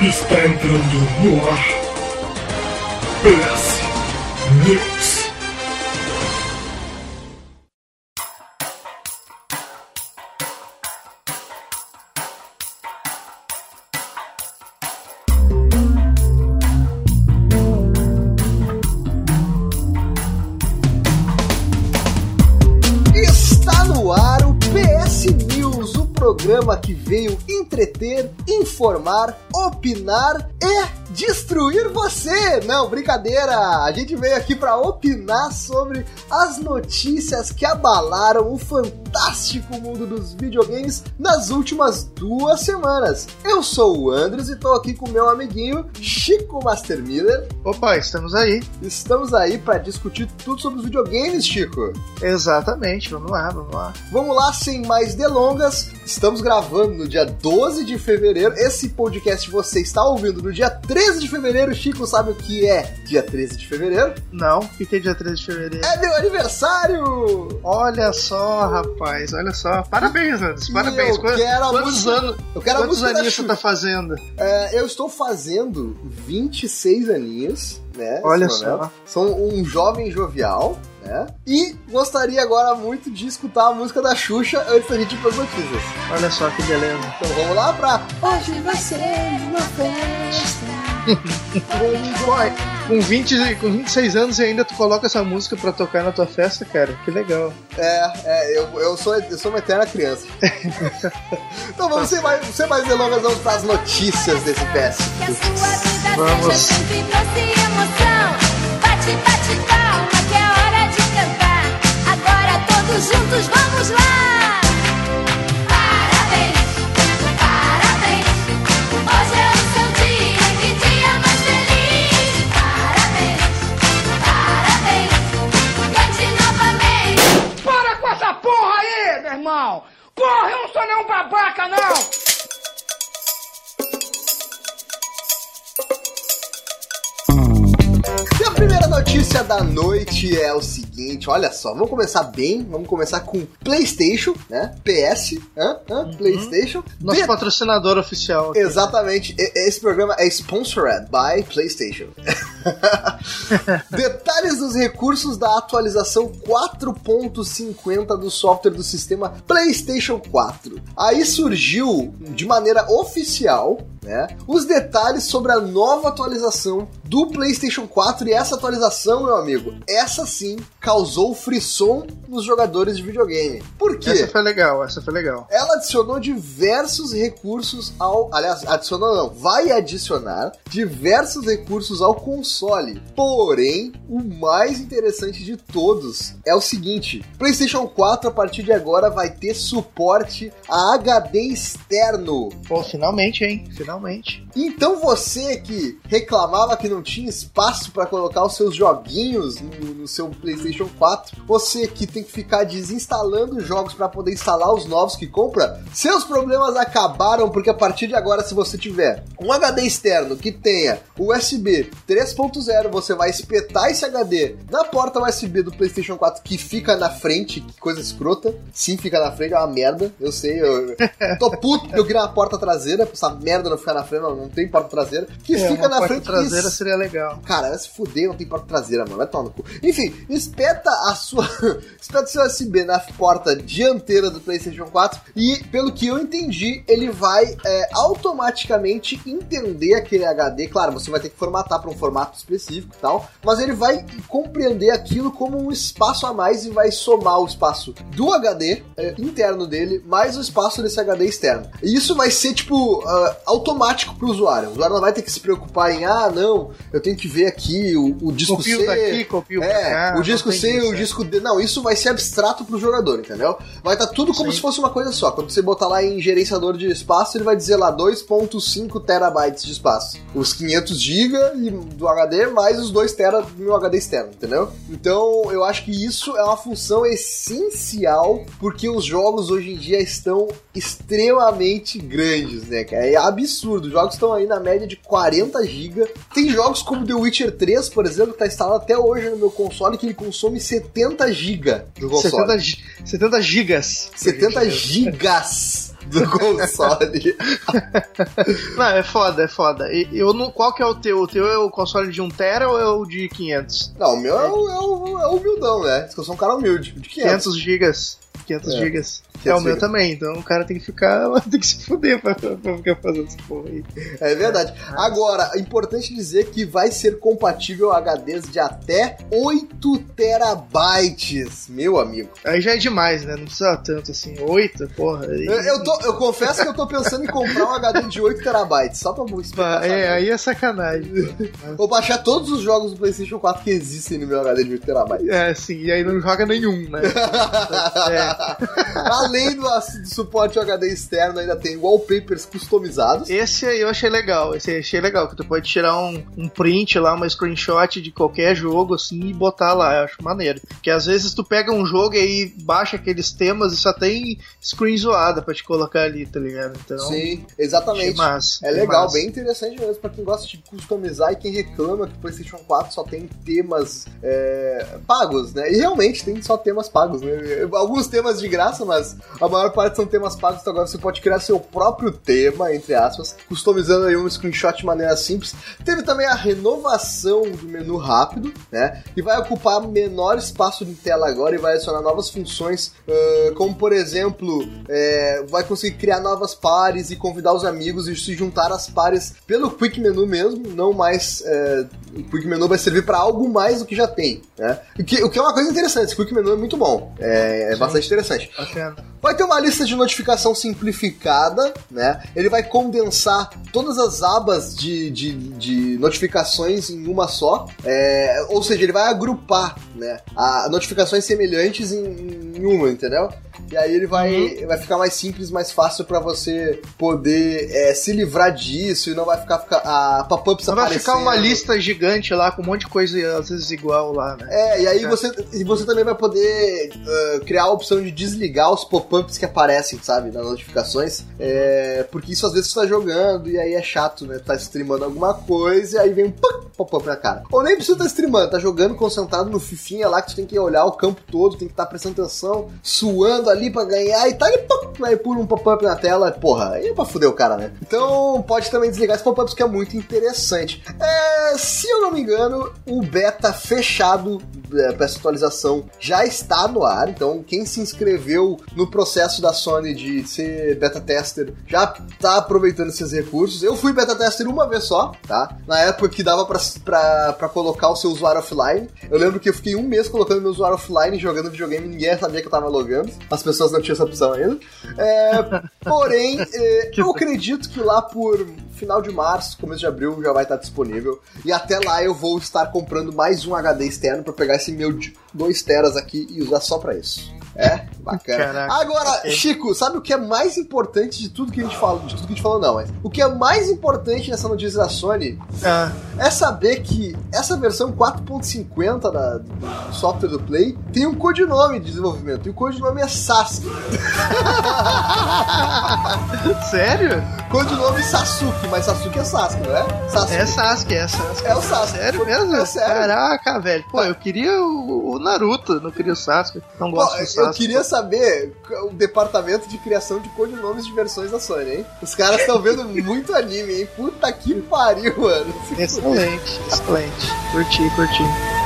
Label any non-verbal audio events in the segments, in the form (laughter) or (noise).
Está entrando no ar. PS News. Está no ar o PS News, o programa que veio entreter, informar, opinar e destruir você. Não, brincadeira. A gente veio aqui para opinar sobre as notícias que abalaram o fantástico mundo dos videogames nas últimas duas semanas. Eu sou o Andres e estou aqui com meu amiguinho Chico Master Miller. Opa, estamos aí. Estamos aí para discutir tudo sobre os videogames, Chico. Exatamente, vamos lá, vamos lá. Vamos lá, sem mais delongas. Estamos gravando no dia 12 de fevereiro. Esse podcast você está ouvindo no dia 13 de fevereiro. Chico sabe o que é dia 13 de fevereiro? Não, o que é dia 13 de fevereiro? É meu aniversário! Olha só, rapaz, olha só. Parabéns, Anderson, parabéns. eu Quantos, quero a quantos música- anos, Eu quero a quantos aninhos você tá fazendo? É, eu estou fazendo 26 aninhos, né? Olha só. momento. Sou um jovem jovial, né? E gostaria agora muito de escutar a música da Xuxa antes da gente ir para as notícias. Olha só que beleza. Então vamos lá pra Hoje vai ser uma festa. Com, 20, com 26 anos e ainda tu coloca essa música pra tocar na tua festa, cara. Que legal. É, é, eu, eu, sou, eu sou uma eterna criança. (laughs) então vamos sem mais, sem mais delongas, vamos para as notícias desse PS. Que a sua vida Vamos. Bate, bate palma, que é hora de cantar. Agora todos juntos vamos lá. Porra, eu não sou nenhum babaca, não! Notícia da noite é o seguinte: olha só, vamos começar bem, vamos começar com PlayStation, né? PS, hã? Hã? PlayStation. Nosso De- patrocinador oficial. aqui. Exatamente, esse programa é sponsored by PlayStation. (laughs) Detalhes dos recursos da atualização 4.50 do software do sistema PlayStation 4. Aí surgiu de maneira oficial, né, os detalhes sobre a nova atualização do PlayStation 4 e essa atualização, meu amigo, essa sim causou frisson nos jogadores de videogame. Por quê? Essa foi legal, essa foi legal. Ela adicionou diversos recursos ao. Aliás, adicionou não, vai adicionar diversos recursos ao console. Porém, o mais interessante de todos é o seguinte: PlayStation 4 a partir de agora vai ter suporte a HD externo. Pô, finalmente, hein? Finalmente. Então você que reclamava que não tinha espaço para colocar os seus joguinhos no, no seu PlayStation 4, você que tem que ficar desinstalando jogos para poder instalar os novos que compra, seus problemas acabaram porque a partir de agora, se você tiver um HD externo que tenha USB 3.0, você vai espetar esse HD na porta USB do PlayStation 4 que fica na frente, que coisa escrota. Sim, fica na frente, é uma merda. Eu sei, eu tô puto porque eu queria uma porta traseira, essa merda não ficar na frente, não, não tem porta traseira. Que É, fica na porta frente traseira seria legal. Cara, se fuder, não tem porta traseira, mano. Vai tomar no cu. Enfim, espeta a sua. (laughs) espeta o seu USB na porta dianteira do PlayStation 4 e, pelo que eu entendi, ele vai é, automaticamente entender aquele HD. Claro, você vai ter que formatar para um formato específico e tal, mas ele vai compreender aquilo como um espaço a mais e vai somar o espaço do HD é, interno dele mais o espaço desse HD externo. E isso vai ser, tipo, ah, automático pro usuário. O usuário não vai ter que se preocupar em, ah, não, eu tenho que ver aqui o, o disco Copio C. daqui, copio É, cá. o disco C e o é. disco D. Não, isso vai ser abstrato pro jogador, entendeu? Vai estar tudo como Sim. se fosse uma coisa só. Quando você botar lá em gerenciador de espaço, ele vai dizer lá 2.5 terabytes de espaço. Os 500 GB do HD mais os 2 tera no HD externo, entendeu? Então, eu acho que isso é uma função essencial porque os jogos hoje em dia estão extremamente grandes, né, cara? É absurdo. Os jogos estão aí na média de 40 GB. Tem jogos como The Witcher 3, por exemplo, que tá instalado até hoje no meu console, que ele consome 70 GB do console. 70, gi- 70 gigas. 70 gigas do console. (laughs) Não, é foda, é foda. E, eu não, qual que é o teu? O teu é o console de 1 tera ou é o de 500? Não, o meu é o, é o, é o humildão, né? Eu sou um cara humilde, de 500. 500 gigas. 500 É. gigas. 500 É o meu também, então o cara tem que ficar, (laughs) tem que se fuder pra, pra ficar fazendo essa porra aí. É verdade. Agora, é importante dizer que vai ser compatível HDs de até 8 terabytes, meu amigo. Aí já é demais, né? Não precisa tanto assim. 8, porra. aí- Eu, eu, tô- eu confesso que eu tô pensando em comprar um HD de 8 terabytes, só pra explicar. É, aí é sacanagem. (laughs) Vou baixar todos os jogos do PlayStation 4 que existem no meu HD de 8 terabytes. É, sim, e aí não joga nenhum, né? (laughs) É. Além do, do suporte HD externo, ainda tem wallpapers customizados. Esse aí eu achei legal, esse aí eu achei legal, que tu pode tirar um, um print lá, uma screenshot de qualquer jogo assim e botar lá, eu acho maneiro. Porque às vezes tu pega um jogo e aí baixa aqueles temas e só tem screen zoada pra te colocar ali, tá ligado? Então, Sim, exatamente. massa. É legal, massa. bem interessante mesmo pra quem gosta de customizar e quem reclama que o PlayStation 4 só tem temas é, pagos, né? E realmente tem só temas pagos, né? Alguns temas de graça, mas a maior parte são temas pagos, então agora você pode criar seu próprio tema, entre aspas, customizando aí um screenshot de maneira simples. Teve também a renovação do menu rápido, né? Que vai ocupar menor espaço de tela agora e vai adicionar novas funções, ah, como por exemplo, é, vai conseguir criar novas pares e convidar os amigos e se juntar às pares pelo Quick Menu mesmo, não mais. é, o Quick Menu vai servir para algo mais do que já tem, né? O que, o que é uma coisa interessante, esse Quick Menu é muito bom, é, é bastante interessante. Bacana. Vai ter uma lista de notificação simplificada, né? Ele vai condensar todas as abas de, de, de notificações em uma só. É, ou seja, ele vai agrupar né, a, notificações semelhantes em, em uma, entendeu? E aí ele vai, vai ficar mais simples, mais fácil para você poder é, se livrar disso e não vai ficar, ficar a pop-ups vai ficar uma aparecendo. lista gigante lá com um monte de coisa às vezes igual lá, né? É, e aí É. você, e você também vai poder ah, criar a opção de desligar os pop-ups que aparecem, sabe, nas notificações. É, porque isso às vezes você tá jogando e aí é chato, né? Tá streamando alguma coisa e aí vem um pop-up na cara. Ou nem precisa estar streamando, tá jogando concentrado no fifinha lá que tu tem que olhar o campo todo, tem que estar prestando atenção, suando ali pra ganhar e tá ali, aí pula um pop-up na tela, porra, aí é pra fuder o cara, né? Então pode também desligar esses pop-ups que é muito interessante. É, se eu não me engano, o beta fechado é, para essa atualização já está no ar. Então, quem se inscreveu no processo da Sony de ser beta tester já está aproveitando esses recursos. Eu fui beta tester uma vez só, tá? Na época que dava para colocar o seu usuário offline. Eu lembro que eu fiquei um mês colocando meu usuário offline jogando videogame e ninguém sabia que eu tava logando. As pessoas não tinham essa opção ainda. É, (laughs) porém, é, eu acredito que lá por final de março, começo de abril, já vai estar disponível. E até lá eu vou estar comprando mais um HD externo para pegar esse meu 2 teras aqui e usar só para isso. É, bacana. Caraca, Agora, ok. Chico, sabe o que é mais importante de tudo que a gente falou? De tudo que a gente falou, não, mas o que é mais importante nessa notícia da Sony Ah, é saber que essa versão 4.50 da- do software do Play tem um codinome de desenvolvimento, e o codinome é Sasuke. (laughs) sério? Codinome Sasuke, mas Sasuke é Sasuke, não é? Sasuke. É Sasuke, é Sasuke. É o Sasuke. Sério mesmo? É sério. Caraca, velho. Pô, eu queria o, o Naruto, não queria o Sasuke. Não Pô, gosto do eu queria saber o departamento de criação de codinomes de versões da Sony, hein? Os caras estão vendo muito anime, hein? Puta que pariu, mano. Excelente, excelente. Curti, curti.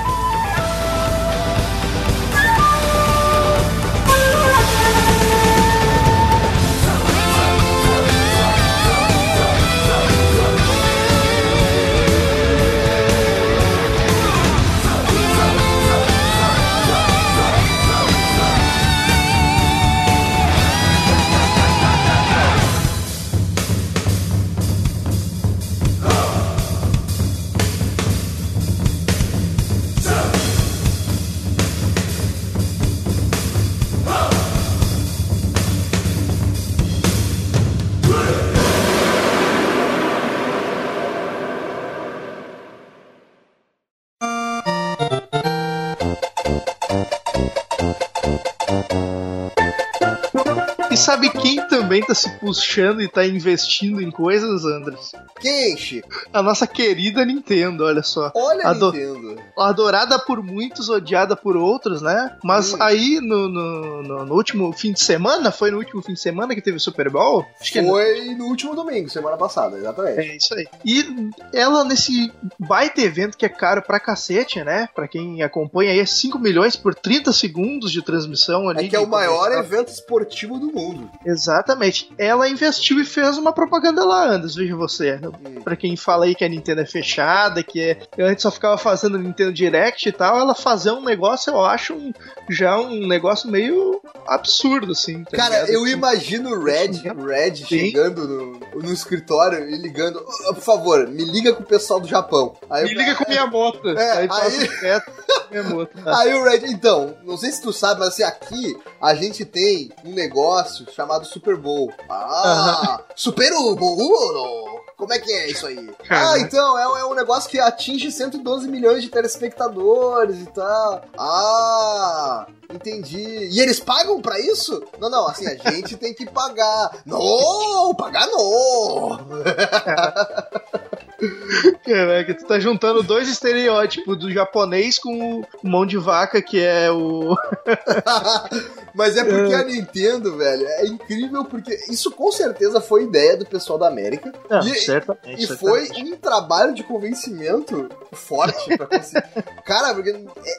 Também tá se puxando e tá investindo em coisas, Andres? Quem, Chico? A nossa querida Nintendo, olha só. Olha a Nintendo. Adorada por muitos, odiada por outros, né? Mas Hum. aí no, no, no- no último fim de semana, foi no último fim de semana que teve o Super Bowl? Acho que Foi no último domingo, semana passada, exatamente. É isso aí. E ela nesse baita evento que é caro pra cacete, né? Pra quem acompanha aí, é 5 milhões por 30 segundos de transmissão ali. É que é o maior comercial. evento esportivo do mundo. Exatamente. Ela investiu e fez uma propaganda lá, Anders, veja você. Hum. Pra quem fala aí que a Nintendo é fechada, que é. Eu antes só ficava fazendo Nintendo Direct e tal, ela fazer um negócio, eu acho um- já um negócio meio absurdo, assim. tá Cara, ligado? eu imagino o Red, Sim. Red chegando no, no escritório e ligando. "Ô, por favor, me liga com o pessoal do Japão. Aí Me eu- liga com minha moto. É, aí aí- minha moto. (laughs) Aí o Red, então, não sei se tu sabe, mas assim, aqui a gente tem um negócio chamado Super Bowl. Ah, Super Bowl! Como é que é isso aí? Ah, então, é, é um negócio que atinge 112 milhões de telespectadores e tal. Ah, entendi. E eles pagam pra isso? Não, não, assim, a gente tem que pagar. Não, pagar não! (laughs) Caraca, tu tá juntando dois estereótipos do japonês com o mão de vaca, que é o. (laughs) Mas é porque a Nintendo, velho, é incrível porque isso com certeza foi ideia do pessoal da América. E- certamente. E foi um trabalho de convencimento forte pra conseguir. (laughs) cara, porque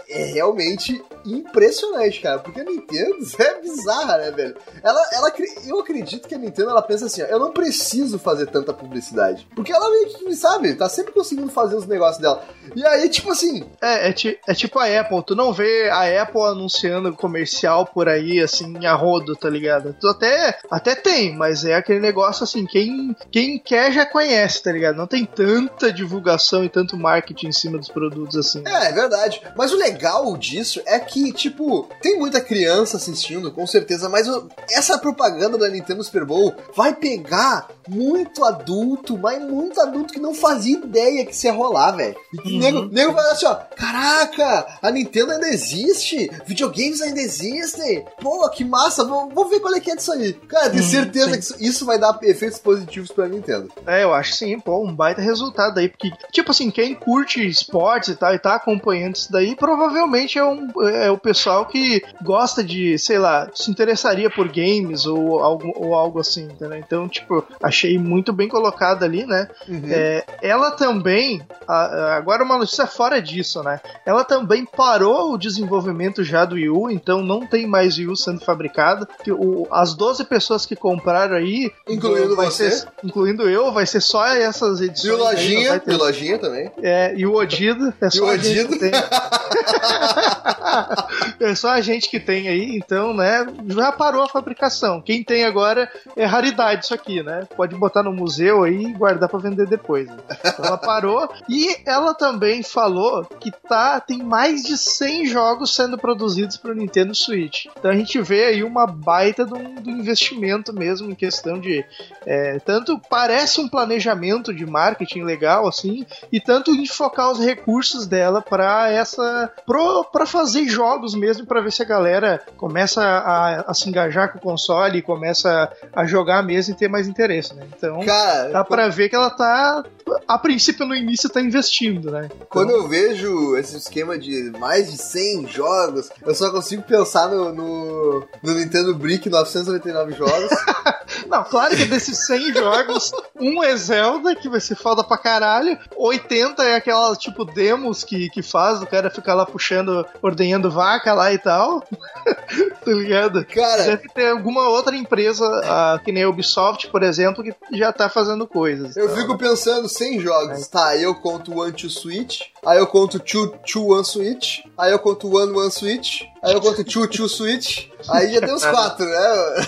é, é realmente impressionante, cara. Porque a Nintendo (laughs) é bizarra, né, velho? Ela, ela, eu acredito que a Nintendo ela pensa assim: ó, eu não preciso fazer tanta publicidade. Porque ela meio que, sabe, tá sempre conseguindo fazer os negócios dela. E aí, tipo assim, É, é, é tipo a Apple, tu não vê a Apple anunciando comercial por aí, assim, a rodo, tá ligado? Até, até tem, mas é aquele negócio assim, quem, quem quer já conhece, tá ligado? Não tem tanta divulgação e tanto marketing em cima dos produtos assim. É, é verdade. Mas o legal disso é que, tipo, tem muita criança assistindo, com certeza, mas essa propaganda da Nintendo Super Bowl vai pegar muito adulto, mas muito adulto que não fazia ideia que isso ia rolar, velho. Uhum. nego, nego vai assim, ó, caraca, a Nintendo ainda existe, videogames ainda existem, pô, que massa, vou, vou ver qual é que é disso aí. Cara, tenho Uhum, certeza sim. que isso, isso vai dar efeitos positivos pra Nintendo. É, eu acho sim, pô, um baita resultado aí, porque, tipo assim, quem curte esportes e tal e tá acompanhando isso daí, provavelmente é, um, é o pessoal que gosta de, sei lá, se interessaria por games ou algo, ou algo assim, entendeu? Então, tipo, achei muito bem colocado ali, né? É, ela também, a- agora uma notícia fora disso, né? Ela também parou o desenvolvimento já do Wii U, então não tem mais Wii U sendo fabricado. Que o- as 12 pessoas que compraram aí, Incluindo vai você? ser- incluindo eu, vai ser só essas edições. E o aí, Lojinha, e ter- o Lojinha também. é, e o Odido, é só o a (laughs) é só a gente que tem aí, então, né, já parou a fabricação. Quem tem agora é raridade isso aqui, né? Pode botar no museu aí e guardar pra vender depois. né? Então ela parou e ela também falou que tá tem mais de 100 jogos sendo produzidos pro Nintendo Switch. Então a gente vê aí uma baita do, do investimento mesmo em questão de é, tanto parece um planejamento de marketing legal assim e tanto enfocar os recursos dela para essa para fazer jogos mesmo para ver se a galera começa a, a se engajar com o console e começa a jogar mesmo e ter mais interesse, né? Então Cara, dá para ver que ela tá a princípio no início tá investindo, né? Quando eu vejo esse esquema de mais de 100 jogos, eu só consigo pensar no, no, no Nintendo Brick 999 jogos. (laughs) Não, claro que desses 100 jogos, um é Zelda, que vai ser foda pra caralho. 80 é aquela, tipo, demos que, que faz, o cara ficar lá puxando, ordenhando vaca lá e tal. (laughs) tá ligado? Cara, Deve ter alguma outra empresa, ah, que nem a Ubisoft, por exemplo, que já tá fazendo coisas. eu Então, fico pensando 100 jogos. Tá, aí eu conto One to Switch, aí eu conto Two, two One Switch, aí eu conto One One Switch, aí eu conto Two Two Switch, aí já tem uns (laughs) quatro, né?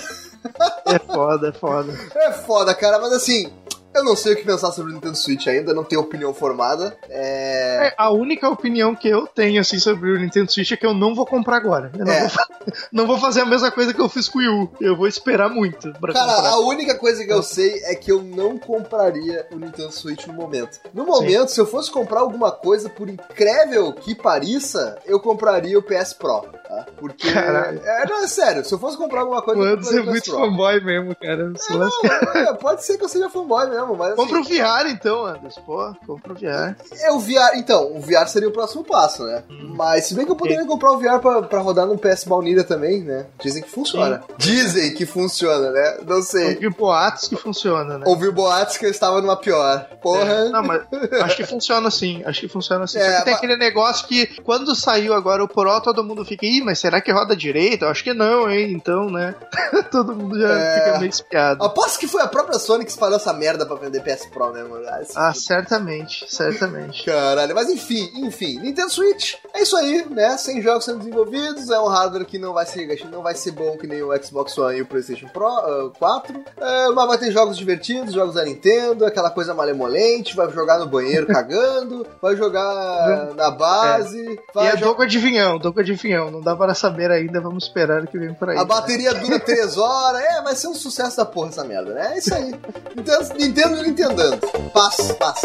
É foda, é foda. É foda, cara, mas assim. Eu não sei o que pensar sobre o Nintendo Switch ainda, não tenho opinião formada. É... É, a única opinião que eu tenho assim sobre o Nintendo Switch é que eu não vou comprar agora. Eu não, É. vou, (laughs) não vou fazer a mesma coisa que eu fiz com o Wii U. Eu vou esperar muito pra Cara, comprar. a única coisa que eu sei é que eu não compraria o Nintendo Switch no momento. No momento, se eu fosse comprar alguma coisa, por incrível que pareça, eu compraria o PS Pro, tá? Porque. Caralho. É, não, é sério, se eu fosse comprar alguma coisa, Mano, você é muito fanboy mesmo, cara. Lance- Não, é, pode ser que eu seja fanboy mesmo, mas. Compra o assim, VR então, Anderson. Pô, compra o VR. é o VR. Então, o VR seria o próximo passo, né? Mas se bem que eu poderia comprar o VR pra, pra rodar no PS Baunilha também, né? Dizem que funciona. Dizem que funciona, né? Não sei. Ouvi boatos que funciona, né? Ouvi boatos que eu estava numa pior. Porra. Não, mas acho que funciona assim. Acho que funciona assim. É, Só que tem mas- aquele negócio que quando saiu agora o Pro, todo mundo fica, ih, mas será que roda direito? Eu acho que não, hein? Então, né? (laughs) todo mundo já É. fica meio espiado. Aposto que foi a própria Sony que espalhou essa merda pra vender PS Pro, né, mano? Ah, Ah, certamente, certamente. Caralho, mas enfim, enfim, Nintendo Switch é isso aí, né? Sem jogos sendo desenvolvidos, é um hardware que não vai ser, não vai ser bom que nem o Xbox One e o PlayStation Pro ah, 4, ah, mas vai ter jogos divertidos, jogos da Nintendo, aquela coisa malemolente, vai jogar no banheiro (laughs) cagando, vai jogar na base, E vai é jogar. Dogo Adivinhão, Dogo Adivinhão. Não dá para saber ainda, vamos esperar o que vem por aí. A bateria dura 3 horas, é, vai ser um sucesso da porra essa merda, né? É isso aí. Nintendo, Nintendo e Nintendando. Paz, paz.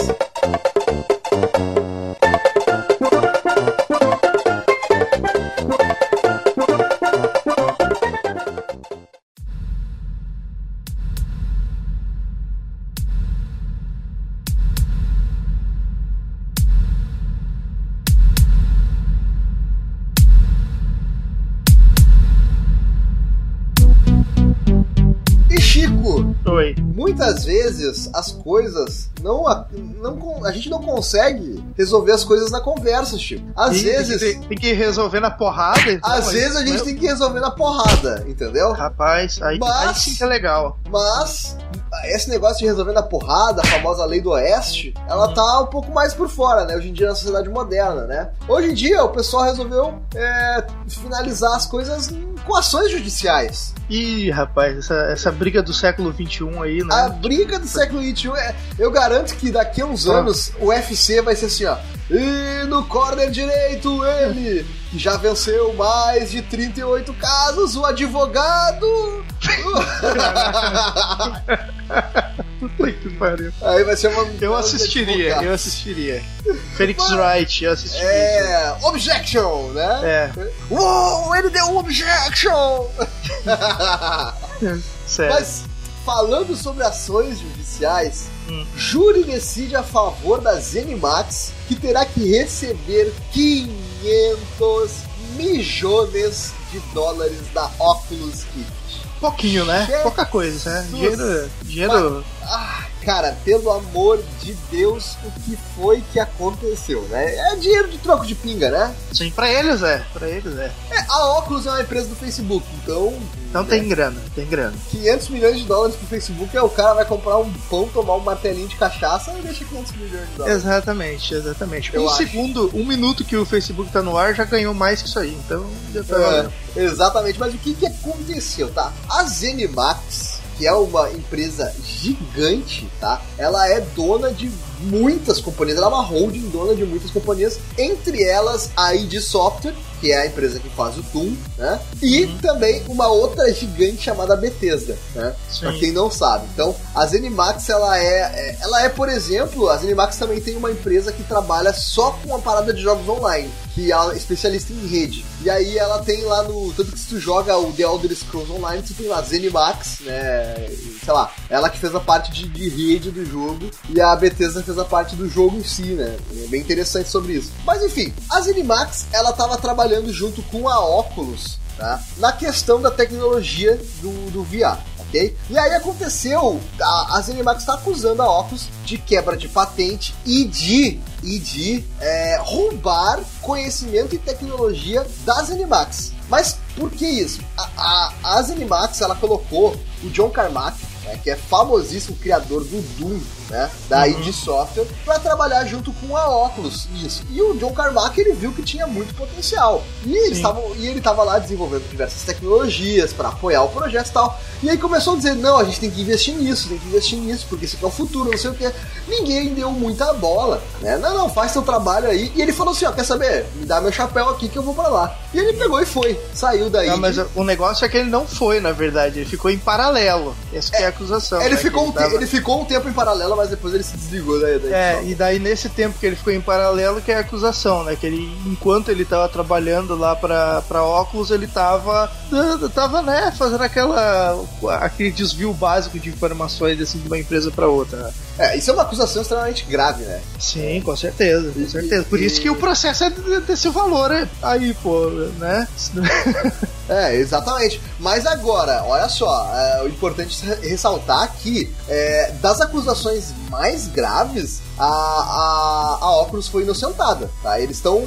Vezes as coisas não a, não a gente não consegue resolver as coisas na conversa, Chico. Às vezes, Tem, tem que resolver na porrada. então, às aí- vezes a gente tem que resolver na porrada, entendeu? Rapaz, aí, Mas- aí sim que é legal. Mas esse negócio de resolver na porrada, a famosa lei do oeste, ela tá um pouco mais por fora, né? Hoje em dia na sociedade moderna, né? Hoje em dia o pessoal resolveu é, finalizar as coisas com ações judiciais. Ih, rapaz, essa, essa briga do século XXI aí, né? A briga do século XXI é. Eu garanto que daqui a uns Ah. anos o UFC vai ser assim, ó. E no corner direito, ele, que já venceu mais de 38 casos, o advogado. Puta que pariu. Aí vai ser uma. Eu assistiria, eu assistiria. Felix Mano, Wright, eu assistiria. É. Objection, né? É, Uou, ele deu um objection! (laughs) sério. Mas, falando sobre ações judiciais, Hum. júri decide a favor da Zenimax, que terá que receber 500 milhões de dólares da Oculus Rift. Pouquinho, né? Jesus. Pouca coisa, né? Dinheiro. Dinheiro. Ah, cara, pelo amor de Deus, o que foi que aconteceu, né? É dinheiro de troco de pinga, né? Sim, pra eles é. Pra eles é. É, a Oculus é uma empresa do Facebook, então... Então tem grana, tem grana. 500 milhões de dólares pro Facebook, é o cara vai comprar um pão, tomar um martelinho de cachaça e deixa 500 milhões de dólares. Exatamente, exatamente. Eu um acho. segundo, um minuto que o Facebook tá no ar já ganhou mais que isso aí. Então já tá. É, exatamente, mas o que, que aconteceu, tá? A Zenimax, que é uma empresa gigante, tá? Ela é dona de muitas companhias, ela é uma holding dona de muitas companhias, entre elas a ID Software, que é a empresa que faz o Doom, né? E também uma outra gigante chamada Bethesda, né? Sim. Pra quem não sabe. Então, a Zenimax, ela é, é- ela é, por exemplo, a Zenimax também tem uma empresa que trabalha só com a parada de jogos online, que é especialista em rede. E aí ela tem lá no, tanto que se tu joga o The Elder Scrolls Online, tu tem lá Zenimax, né, sei lá, ela que fez a parte de, de rede do jogo e a Bethesda a parte do jogo em si, né? É bem interessante sobre isso. Mas enfim, a Zenimax, ela tava trabalhando junto com a Oculus, tá? Na questão da tecnologia do, do VR. ok? E aí aconteceu, a, a ZeniMax está acusando a Oculus de quebra de patente e de, e de é, roubar conhecimento e tecnologia da ZeniMax. Mas por que isso? A, a, a ZeniMax ela colocou o John Carmack, né, que é famosíssimo criador do Doom, né, da ID Software, para trabalhar junto com a Oculus nisso. E o John Carmack ele viu que tinha muito potencial. E eles tavam, e ele estava lá desenvolvendo diversas tecnologias para apoiar o projeto e tal. E aí começou a dizer: não, a gente tem que investir nisso, tem que investir nisso, porque isso aqui é o futuro, não sei o que. Ninguém deu muita bola, né? Não, não, faz seu trabalho aí. E ele falou assim: ó, quer saber? Me dá meu chapéu aqui que eu vou para lá. E ele pegou e foi, saiu daí. Não, mas de- o negócio é que ele não foi, na verdade. Ele ficou em paralelo. Essa que é a acusação. ele, né, ficou que um tava- ele ficou um tempo em paralelo, mas depois ele se desligou daí. daí É, e daí nesse tempo que ele ficou em paralelo que é a acusação, né? Que ele, enquanto ele tava trabalhando lá pra, pra óculos, ele tava, tava, né, fazendo aquela, aquele desvio básico de informações, assim, de uma empresa pra outra. É, isso é uma acusação extremamente grave, né? Sim, com certeza, com certeza. Por isso que o processo é de- desse valor é aí, pô, né? (laughs) É, exatamente. Mas agora, olha só, é, o importante é ressaltar que é, das acusações mais graves, a, a, a Oculus foi inocentada, tá? Eles estão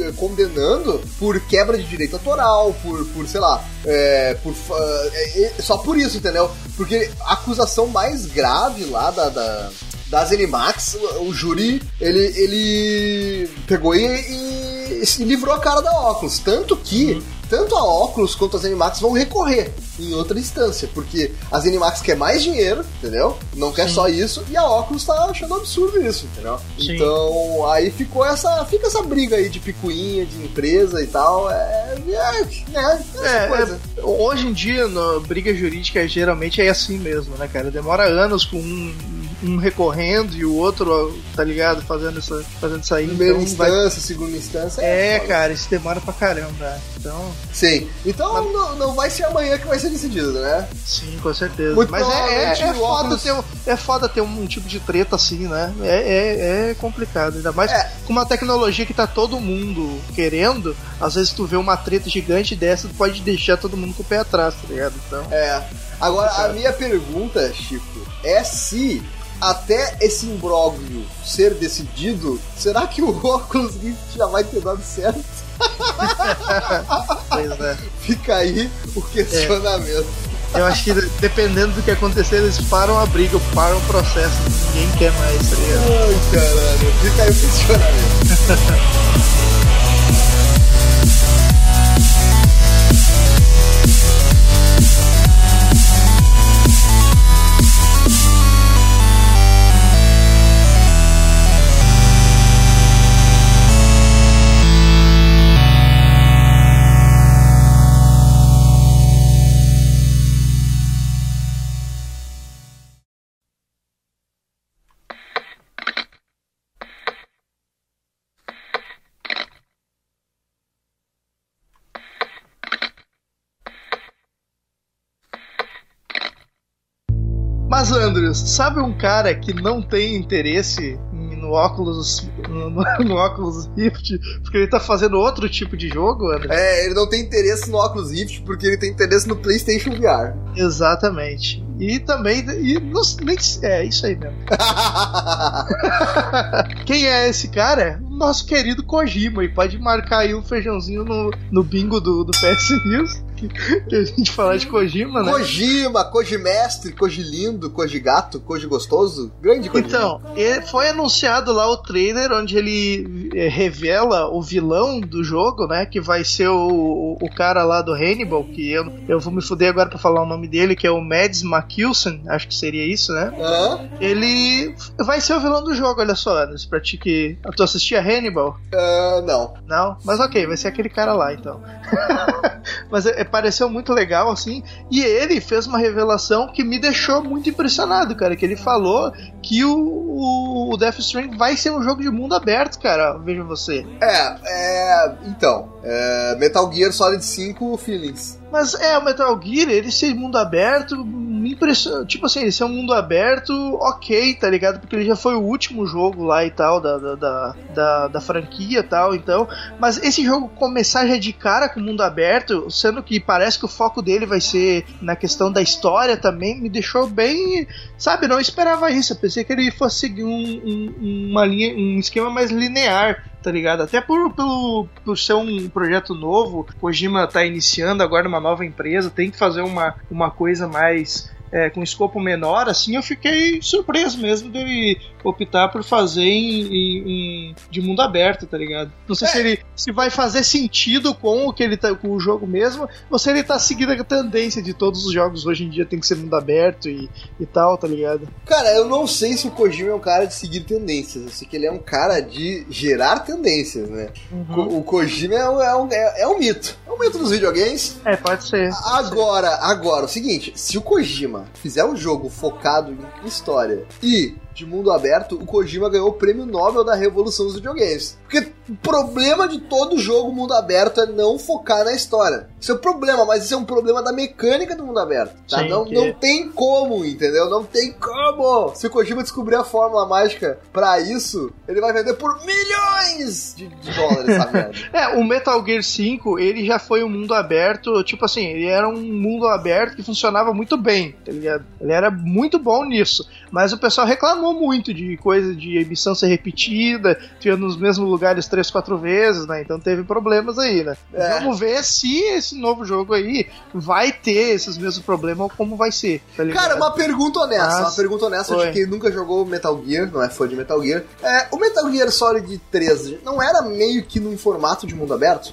eh, condenando por quebra de direito autoral, por, por sei lá, é, por, é, é, só por isso, entendeu? Porque a acusação mais grave lá da, da das Animax, o, júri, ele, ele pegou e, e, e livrou a cara da Oculus. Tanto que tanto a Oculus quanto as Animax vão recorrer em outra instância, porque as Animax quer mais dinheiro, entendeu? Não quer Sim. só isso, e a Oculus tá achando absurdo isso, entendeu? Sim. Então, aí ficou essa, fica essa briga aí de picuinha, de empresa e tal, é, é, é essa É, coisa. é, hoje em dia, na briga jurídica, geralmente é assim mesmo, né, cara? Demora anos com um, um recorrendo e o outro, tá ligado, fazendo isso, fazendo isso aí. Primeira então vai- instância, segunda instância. É, foda. cara, isso demora pra caramba. Então, Sim. Então não, não vai ser amanhã que vai ser decidido, né? sim, com certeza. Muito Mas é, é, é o foda ter, um- é foda ter um, tipo de treta assim, né? É, é, é complicado. Ainda mais É. com uma tecnologia que tá todo mundo querendo. Às vezes tu vê uma treta gigante dessa, tu pode deixar todo mundo com o pé atrás, tá ligado? Então. É. Agora, a minha pergunta, Chico, é se até esse imbróglio ser decidido, será que o (laughs) Oculus Rift já vai ter dado certo? (laughs) Pois é. Fica aí o questionamento. Eu acho que dependendo do que acontecer, eles param a briga, param o processo. Ninguém quer mais, tá ligado? Ai, caralho. Fica aí o questionamento. (laughs) sabe um cara que não tem interesse no óculos no, (laughs) no- óculos Rift porque ele tá fazendo outro tipo de jogo, Andrews? É, ele não tem interesse no Oculus Rift porque ele tem interesse no PlayStation VR. Exatamente. E também. E não- nem, é, isso aí mesmo. (laughs) Quem é esse cara? O Nosso querido Kojima. E pode marcar aí um feijãozinho no, no bingo do, do PS News. Que, (laughs) que a gente falar de Kojima, né? Kojima, Kojimestre, Kojilindo, Kojigato, Koji Gostoso. Grande Kojima. Então, foi anunciado lá o trailer onde ele eh, revela o vilão do jogo, né? Que vai ser o, o cara lá do Hannibal, que eu, eu vou me fuder agora pra falar o nome dele, que é o Mads Mikkelsen, acho que seria isso, né? Hã? Ele vai ser o vilão do jogo, olha só, Anderson, pra ti que. Tu assistia Hannibal? Ah, não. Não? Mas ok, vai ser aquele cara lá então. (laughs) Mas é, pareceu muito legal, assim. E ele fez uma revelação que me deixou muito impressionado, cara. Que ele falou que o, o, Death Stranding vai ser um jogo de mundo aberto, cara. Veja você. É, é. Então, é, Metal Gear Solid 5 Feelings. Mas é, o Metal Gear, ele ser mundo aberto, me impressiona. Tipo assim, ele ser um mundo aberto, ok, tá ligado? Porque ele já foi o último jogo lá e tal, da, da, da, da, da franquia e tal, então. Mas esse jogo começar já de cara com o mundo aberto, sendo que parece que o foco dele vai ser na questão da história também, me deixou bem. Sabe, não esperava isso. Eu pensei que ele fosse seguir um, um- uma linha, um esquema mais linear tá ligado? Até por, pelo, por ser um projeto novo, Kojima tá iniciando agora uma nova empresa, tem que fazer uma, uma coisa mais é, com escopo menor, assim, eu fiquei surpreso mesmo dele optar por fazer em, em- em- de mundo aberto, tá ligado? Não sei se ele se vai fazer sentido com o que ele tá com o jogo mesmo, ou se ele tá seguindo a tendência de todos os jogos hoje em dia tem que ser mundo aberto e, e tal, tá ligado? Cara, eu não sei se o Kojima é um cara de seguir tendências. Eu sei que ele é um cara de gerar tendências, né? Ko- O Kojima é um, é, um, é, é um mito. É um mito dos videogames. É, pode ser. Agora, agora, o seguinte, se o Kojima fizer um jogo focado em história e de mundo aberto, o Kojima ganhou o prêmio Nobel da Revolução dos Videogames. Porque o problema de todo jogo mundo aberto é não focar na história. Isso é um problema, mas isso é um problema da mecânica do mundo aberto. Tá? Sim, não, que- não tem como, entendeu? Não tem como! Se o Kojima descobrir a fórmula mágica pra isso, ele vai vender por milhões de, de dólares essa merda. (laughs) É, o Metal Gear 5, ele já foi um mundo aberto, tipo assim, ele era um mundo aberto que funcionava muito bem, tá ligado? Ele era muito bom nisso, mas o pessoal reclamou muito de coisa de emissão ser repetida, tinha nos mesmos lugares três, quatro vezes, né? Então teve problemas aí, né? É. Vamos ver se esse novo jogo aí vai ter esses mesmos problemas ou como vai ser, tá? Cara, uma pergunta honesta, Mas- uma pergunta honesta Foi. de quem nunca jogou Metal Gear, não é fã de Metal Gear. É, o Metal Gear Solid 3 não era meio que num formato de mundo aberto?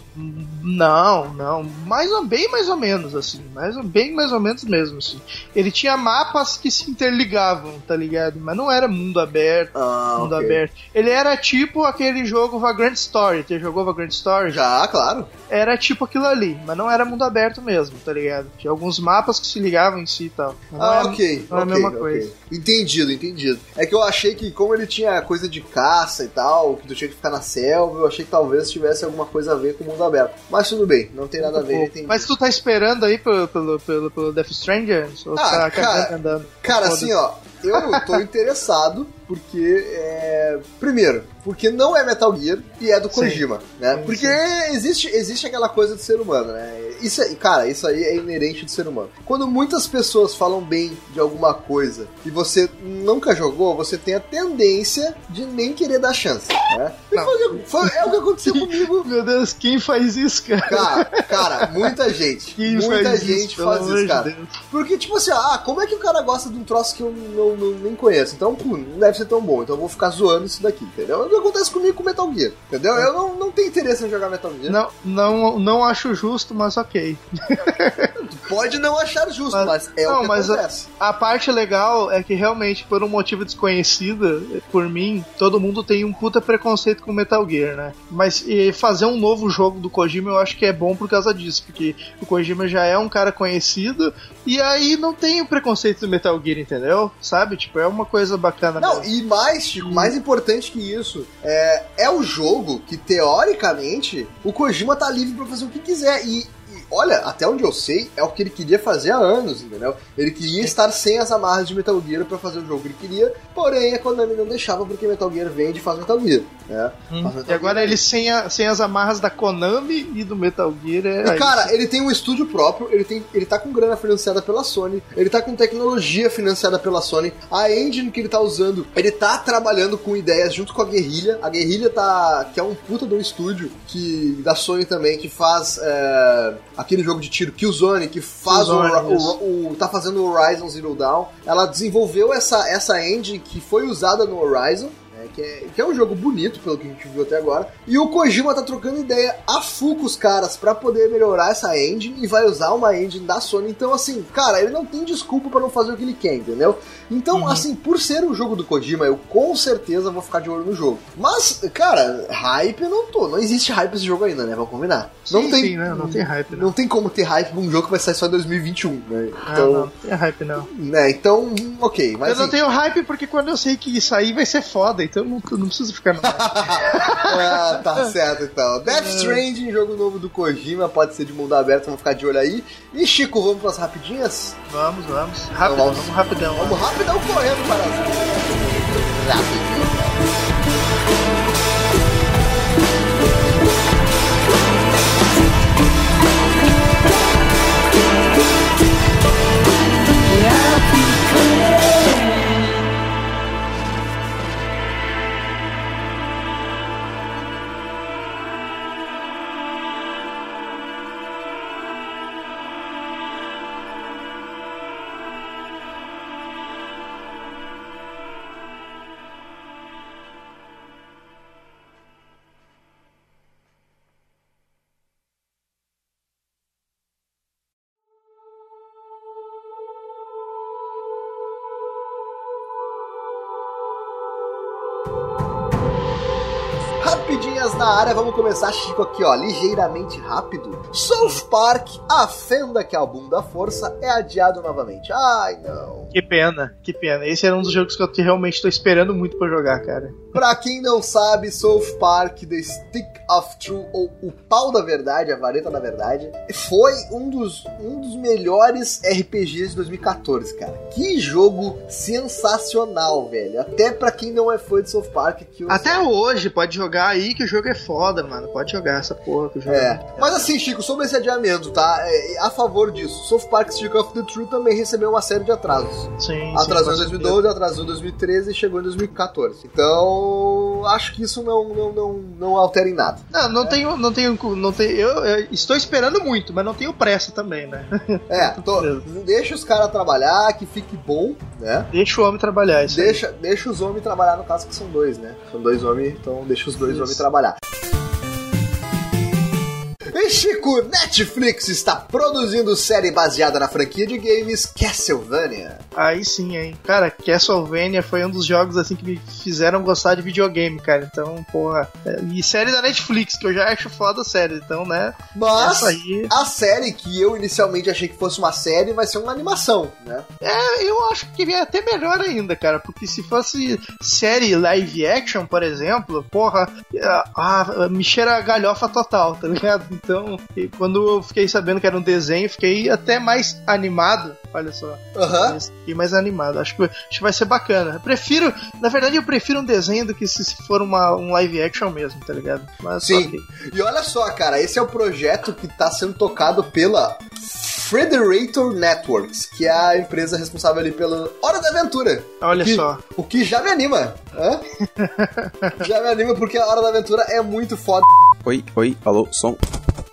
Não, não. Mais ou bem mais ou menos, assim. Mais, bem mais ou menos mesmo, assim. Ele tinha mapas que se interligavam, tá ligado? Mas não era mundo aberto, Ah, mundo ok. aberto. Ele era tipo aquele jogo Vagrant Story. Você jogou Vagrant Story? Já, claro. Era tipo aquilo ali, mas não era mundo aberto mesmo, tá ligado? Tinha alguns mapas que se ligavam em si e tal. Mas Ah, era- ok. não é a ok, mesma ok. coisa. Entendido, entendido. É que eu achei que, como ele tinha coisa de caça e tal, que tu tinha que ficar na selva, eu achei que talvez tivesse alguma coisa a ver com o mundo aberto. Mas tudo bem, não tem nada a ver, entendi. Mas tu tá esperando aí pelo, pelo, pelo, pelo Death Stranger? Ou Ah, tá cara, andando? Cara, assim, ó, eu tô interessado porque, é... primeiro, porque não é Metal Gear e é do Sim. Kojima, né? Sim, Porque existe, existe aquela coisa do ser humano, né? Isso, aí- cara, isso aí é inerente do ser humano. Quando muitas pessoas falam bem de alguma coisa e você nunca jogou, você tem a tendência de nem querer dar chance, né? Foi foi- é o que aconteceu comigo. (laughs) Meu Deus, quem faz isso, cara? Cara, cara, muita gente. Quem muita faz gente isso, faz isso, cara. Deus? Porque, tipo assim, ah, como é que o cara gosta de um troço que eu não, não- nem conheço? Então, pô, não deve ser tão bom. Então eu vou ficar zoando isso daqui, entendeu? É o que acontece comigo com Metal Gear, entendeu? Eu não, não tenho interesse em jogar Metal Gear. Não, não, não acho justo, mas ok. Tu (laughs) pode não achar justo, Mas- mas, é não, o que mas a- acontece. A parte legal é que realmente, por um motivo desconhecido, por mim, todo mundo tem um puta preconceito com Metal Gear, né? Mas fazer um novo jogo do Kojima eu acho que é bom por causa disso, porque o Kojima já é um cara conhecido e aí não tem o preconceito do Metal Gear, entendeu? Sabe? Tipo, é uma coisa bacana Não, mesmo. e mais, Chico, mais importante que isso, é, é o jogo que, teoricamente, o Kojima tá livre pra fazer o que quiser. E, olha, até onde eu sei, é o que ele queria fazer há anos, entendeu? Ele queria estar sem as amarras de Metal Gear pra fazer o jogo que ele queria, porém a Konami não deixava porque Metal Gear vende e faz Metal Gear, né? Hum. Metal E agora Gear. ele sem, a- sem as amarras da Konami e do Metal Gear é. E, cara, ele tem um estúdio próprio, ele, tem, ele tá com grana financiada pela Sony, ele tá com tecnologia financiada pela Sony, a engine que ele tá usando, ele tá trabalhando com ideias junto com a Guerrilha, a Guerrilha tá, que é um puta de um estúdio que, da Sony também, que faz é, aquele jogo de tiro Killzone, que faz o, Killzone, o- isso. o- tá fazendo o Horizon Zero Dawn, ela desenvolveu essa, essa engine que foi usada no Horizon, que, é, que é um jogo bonito, pelo que a gente viu até agora. E o Kojima tá trocando ideia a full com os caras pra poder melhorar essa engine e vai usar uma engine da Sony. Então, assim, cara, ele não tem desculpa pra não fazer o que ele quer, entendeu? Então, assim, por ser um jogo do Kojima, eu com certeza vou ficar de olho no jogo. Mas, cara, hype eu não tô. Não existe hype esse jogo ainda, né? Vamos combinar. Não Sim, tem. sim, né? Não tem hype, não. Não tem como ter hype pra um jogo que vai sair só em 2021, né? Ah, Então, não, não tem hype não. né? Então, ok. Mas eu não assim, tenho hype porque quando eu sei que isso aí vai ser foda, então eu não, eu não preciso ficar (laughs) ah, tá certo então. Death Stranding, jogo novo do Kojima, pode ser de mundo aberto, vamos ficar de olho aí. E Chico, vamos pras rapidinhas? Vamos, vamos. Rápido, vamos. vamos, rapidão. Vamos rapidão correndo para as... Rapidinho. Começar, Chico, aqui, ó, ligeiramente rápido. South Park, a fenda que é o boom da força, é adiado novamente. Ai, não. Que pena, que pena. Esse era um dos jogos que eu realmente tô esperando muito pra jogar, cara. Pra quem não sabe, South Park, The Stick of Truth, ou O Pau da Verdade, a Vareta da Verdade, foi um dos, um dos melhores RPGs de 2014, cara. Que jogo sensacional, velho. Até pra quem não é fã de South Park. Que eu Até hoje, pode jogar aí que o jogo é foda, mano. Pode jogar essa porra que o jogo É, mas assim, Chico, sobre esse adiamento, tá? É, a favor disso, South Park Stick of the Truth também recebeu uma série de atrasos. Sim, Atrasou em sim, 2012, atrasou em 2013 e chegou em 2014. Então, acho que isso não, não, não, não altera em nada. Não, não tenho, não tenho, não tenho. Eu, eu estou esperando muito, mas não tenho pressa também, né? É, (laughs) tô- deixa os caras trabalhar, que fique bom, né? Deixa o homem trabalhar isso. aí. Deixa, deixa os homens trabalhar, no caso que são dois, né? São dois homens, então deixa os dois Isso. homens trabalhar. E Chico, Netflix está produzindo série baseada na franquia de games Castlevania. Aí sim, hein. Cara, Castlevania foi um dos jogos assim que me fizeram gostar de videogame, cara. Então, porra. é, E série da Netflix, que eu já acho foda a série, então, né? Mas aí. a série que eu inicialmente achei que fosse uma série vai ser uma animação, né? É, eu acho que é até melhor ainda, cara. Porque se fosse série live action, por exemplo, porra, ah, me cheira a galhofa total, tá ligado? Então, e quando eu fiquei sabendo que era um desenho, fiquei até mais animado. Olha só. Aham. Fiquei mais animado. Acho que, acho que vai ser bacana. Eu prefiro, na verdade, eu prefiro um desenho do que se se for uma, um live action mesmo, tá ligado? Mas Sim. ok. E olha só, cara, esse é o projeto que está sendo tocado pela Frederator Networks, que é a empresa responsável ali pela Hora da Aventura. Olha Que- só. O que já me anima, hã? (laughs) já me anima porque a Hora da Aventura é muito foda. Oi, oi, alô, som.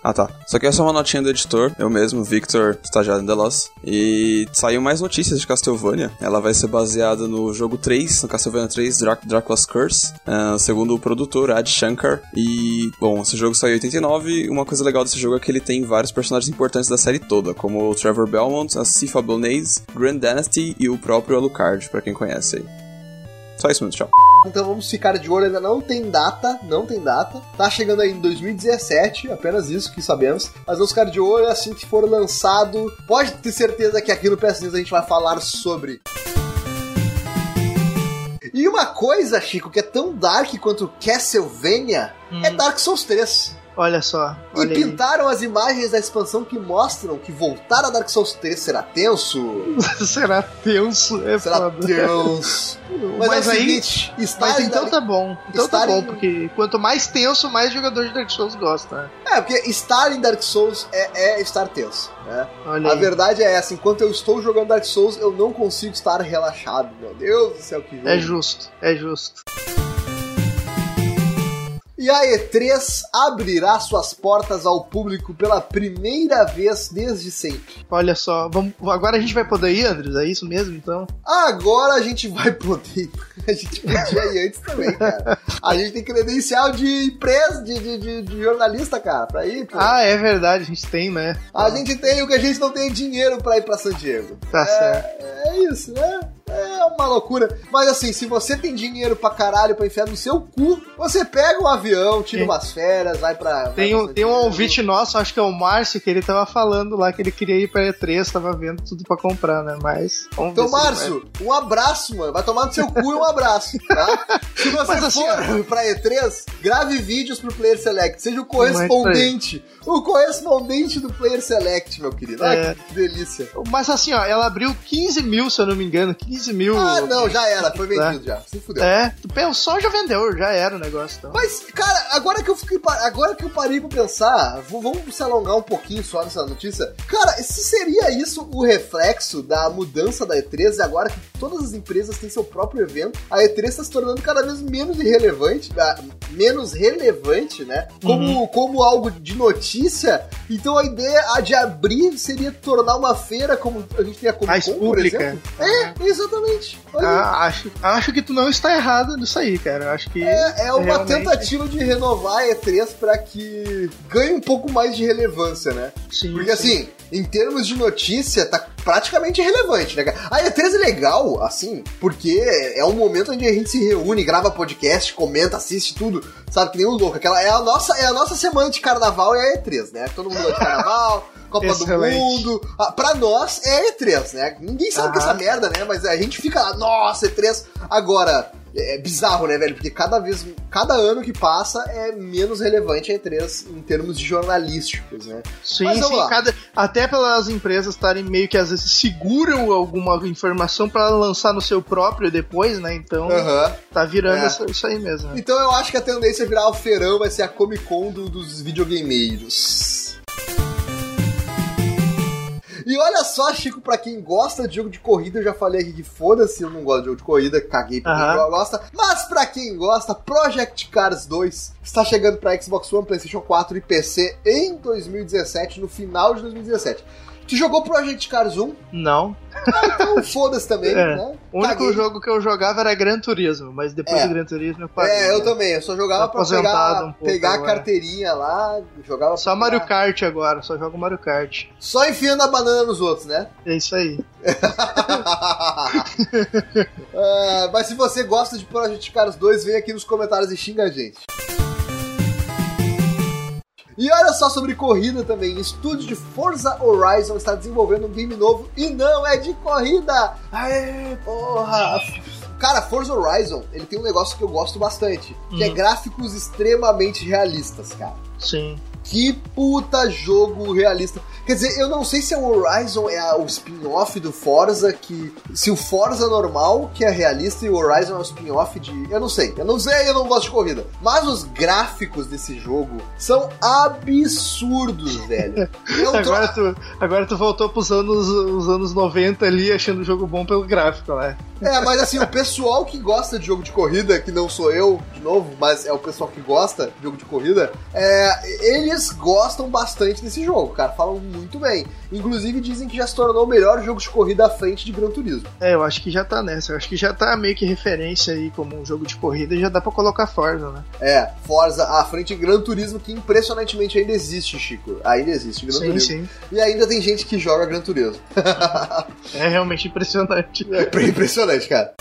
Ah tá. Só que essa é uma notinha do editor, eu mesmo, Victor, estagiário The Lost. E saiu mais notícias de Castlevania. Ela vai ser baseada no jogo 3, no Castlevania 3, Drá Dracula's Curse, ah, segundo o produtor, Ad Shankar. E, bom, esse jogo saiu em 89. e Uma coisa legal desse jogo é que ele tem vários personagens importantes da série toda, como o Trevor Belmont, a Sifa Blaze, Grand Dynasty e o próprio Alucard, pra quem conhece aí. Só isso mesmo, tchau. Então vamos ficar de olho, ainda não tem data, não tem data. Tá chegando aí em 2017, apenas isso que sabemos. Mas vamos ficar de olho assim que for lançado. Pode ter certeza que aqui no PS News a gente vai falar sobre. E uma coisa, Chico, que é tão dark quanto Castlevania é Dark Souls 3. Olha só. E Olha aí. pintaram as imagens da expansão que mostram que voltar a Dark Souls 3 será tenso. (laughs) Será tenso, é Será foda. tenso. (laughs) Mas, Mas é aí- seguinte, Mas então Dark- tá bom. Então Estar tá bom, em- porque quanto mais tenso, mais jogador de Dark Souls gosta. É, porque estar em Dark Souls é, é estar tenso, né? A aí. verdade é essa, enquanto eu estou jogando Dark Souls, eu não consigo estar relaxado, meu Deus do céu, que jogo. É justo, é justo. E a E3 abrirá suas portas ao público pela primeira vez desde sempre. Olha só, vamos, agora a gente vai poder ir, Andres? É isso mesmo, então? Agora a gente vai poder. (laughs) A gente podia ir antes também, cara. A gente tem credencial de empresa, de, de, de- de jornalista, cara, pra ir. pô. Ah, é verdade, a gente tem, né? A gente tem o que a gente não tem dinheiro pra ir pra San Diego. Tá certo. É, é isso, né? É uma loucura. Mas assim, se você tem dinheiro pra caralho pra enfiar no seu cu, você pega um avião, tira Sim. umas férias, vai pra. Tem um, tem um ouvinte nosso, acho que é o Márcio, que ele tava falando lá que ele queria ir pra E3, tava vendo tudo pra comprar, né? Mas. Então, Márcio, um abraço, mano. Vai tomar no seu cu e um abraço, (laughs) tá? Se você Mas assim, for pra E3, grave vídeos pro Player Select. Seja o correspondente. O correspondente do Player Select, meu querido. Olha É. que delícia. Mas assim, ó, ela abriu 15 mil, se eu não me engano. 15 mil. Ah, não, já era. Foi vendido já. Se fudeu. É, o só já vendeu, já era o negócio. Então. Mas, cara, agora que eu fiquei. Agora que eu parei pra pensar, vamos se alongar um pouquinho só nessa notícia. Cara, se seria isso o reflexo da mudança da E3 e agora que todas as empresas têm seu próprio evento, a E3 está se tornando cada vez menos irrelevante, ah, menos relevante, né? Como, como algo de notícia. Então a ideia a de abrir seria tornar uma feira como a gente tem a Comic Mais Con, por exemplo. É, exatamente. Exatamente. Ah, acho, acho que tu não está errado nisso aí, cara. Acho que. É, é uma realmente- tentativa de renovar a E3 pra que ganhe um pouco mais de relevância, né? Sim, Porque sim. assim, em termos de notícia, tá praticamente irrelevante, né, cara? A E3 é legal, assim, porque é um momento onde a gente se reúne, grava podcast, comenta, assiste tudo, sabe? Que nem um louco. Aquela é a nossa, é a nossa semana de carnaval é a E3, né? Todo mundo gosta de (laughs) carnaval. Copa do Excelente. Mundo. Ah, pra nós é a E3, né? Ninguém sabe que Aham. essa merda, né? Mas a gente fica lá, nossa, E3. Agora, é bizarro, né, velho? Porque cada vez, cada ano que passa é menos relevante a E3 em termos de jornalísticos, né? Sim, Mas sim, cada, até pelas empresas estarem meio que às vezes seguram alguma informação pra lançar no seu próprio depois, né? Então tá virando É. isso, isso aí mesmo. né? Então eu acho que a tendência é virar o feirão, vai ser a Comic Con do- dos videogameiros. E olha só, Chico, pra quem gosta de jogo de corrida, eu já falei aqui que foda-se, eu não gosto de jogo de corrida, caguei pra Aham. quem gosta. Mas pra quem gosta, Project Cars 2 está chegando pra Xbox One, PlayStation 4 e PC em 2017, no final de 2017. Tu jogou Project Cars 1? Não. Então (laughs) foda-se também, É. né? O único Caguei. jogo que eu jogava era Gran Turismo, mas depois É. do Gran Turismo eu parei. É, eu né? também. Eu só jogava pra pegar, um pegar a agora. carteirinha lá, jogava Só Mario pegar- Kart agora, só jogo Mario Kart. Só enfiando a banana nos outros, né? É isso aí. (laughs) (laughs) Ah, mas se você gosta de Project Cars 2, vem aqui nos comentários e xinga a gente. E olha só sobre corrida também. Estúdio de Forza Horizon está desenvolvendo um game novo e não é de corrida. Aê, porra! Cara, Forza Horizon, ele tem um negócio que eu gosto bastante, que é Hum. gráficos extremamente realistas, cara. Sim. Que puta jogo realista. Quer dizer, eu não sei se o Horizon é a- o spin-off do Forza, que. Se o Forza normal, que é realista, e o Horizon é o spin-off de. Eu não sei. Eu não sei, eu não gosto de corrida. Mas os gráficos desse jogo são absurdos, velho. (laughs) Eu tô- Agora tu, agora tu voltou pros anos, os anos 90 ali, achando o jogo bom pelo gráfico, né? É, mas assim, o pessoal que gosta de jogo de corrida, que não sou eu, de novo, mas é o pessoal que gosta de jogo de corrida, é, eles gostam bastante desse jogo, cara. Falam muito bem. Inclusive dizem que já se tornou o melhor jogo de corrida à frente de Gran Turismo. É, eu acho que já tá nessa. Eu acho que já tá meio que referência aí como um jogo de corrida e já dá pra colocar Forza, né? É, Forza à frente de Gran Turismo, que impressionantemente ainda existe, Chico. Ainda existe Gran sim, Turismo. sim. E ainda tem gente que joga Gran Turismo. (laughs) É realmente impressionante. É impressionante, cara.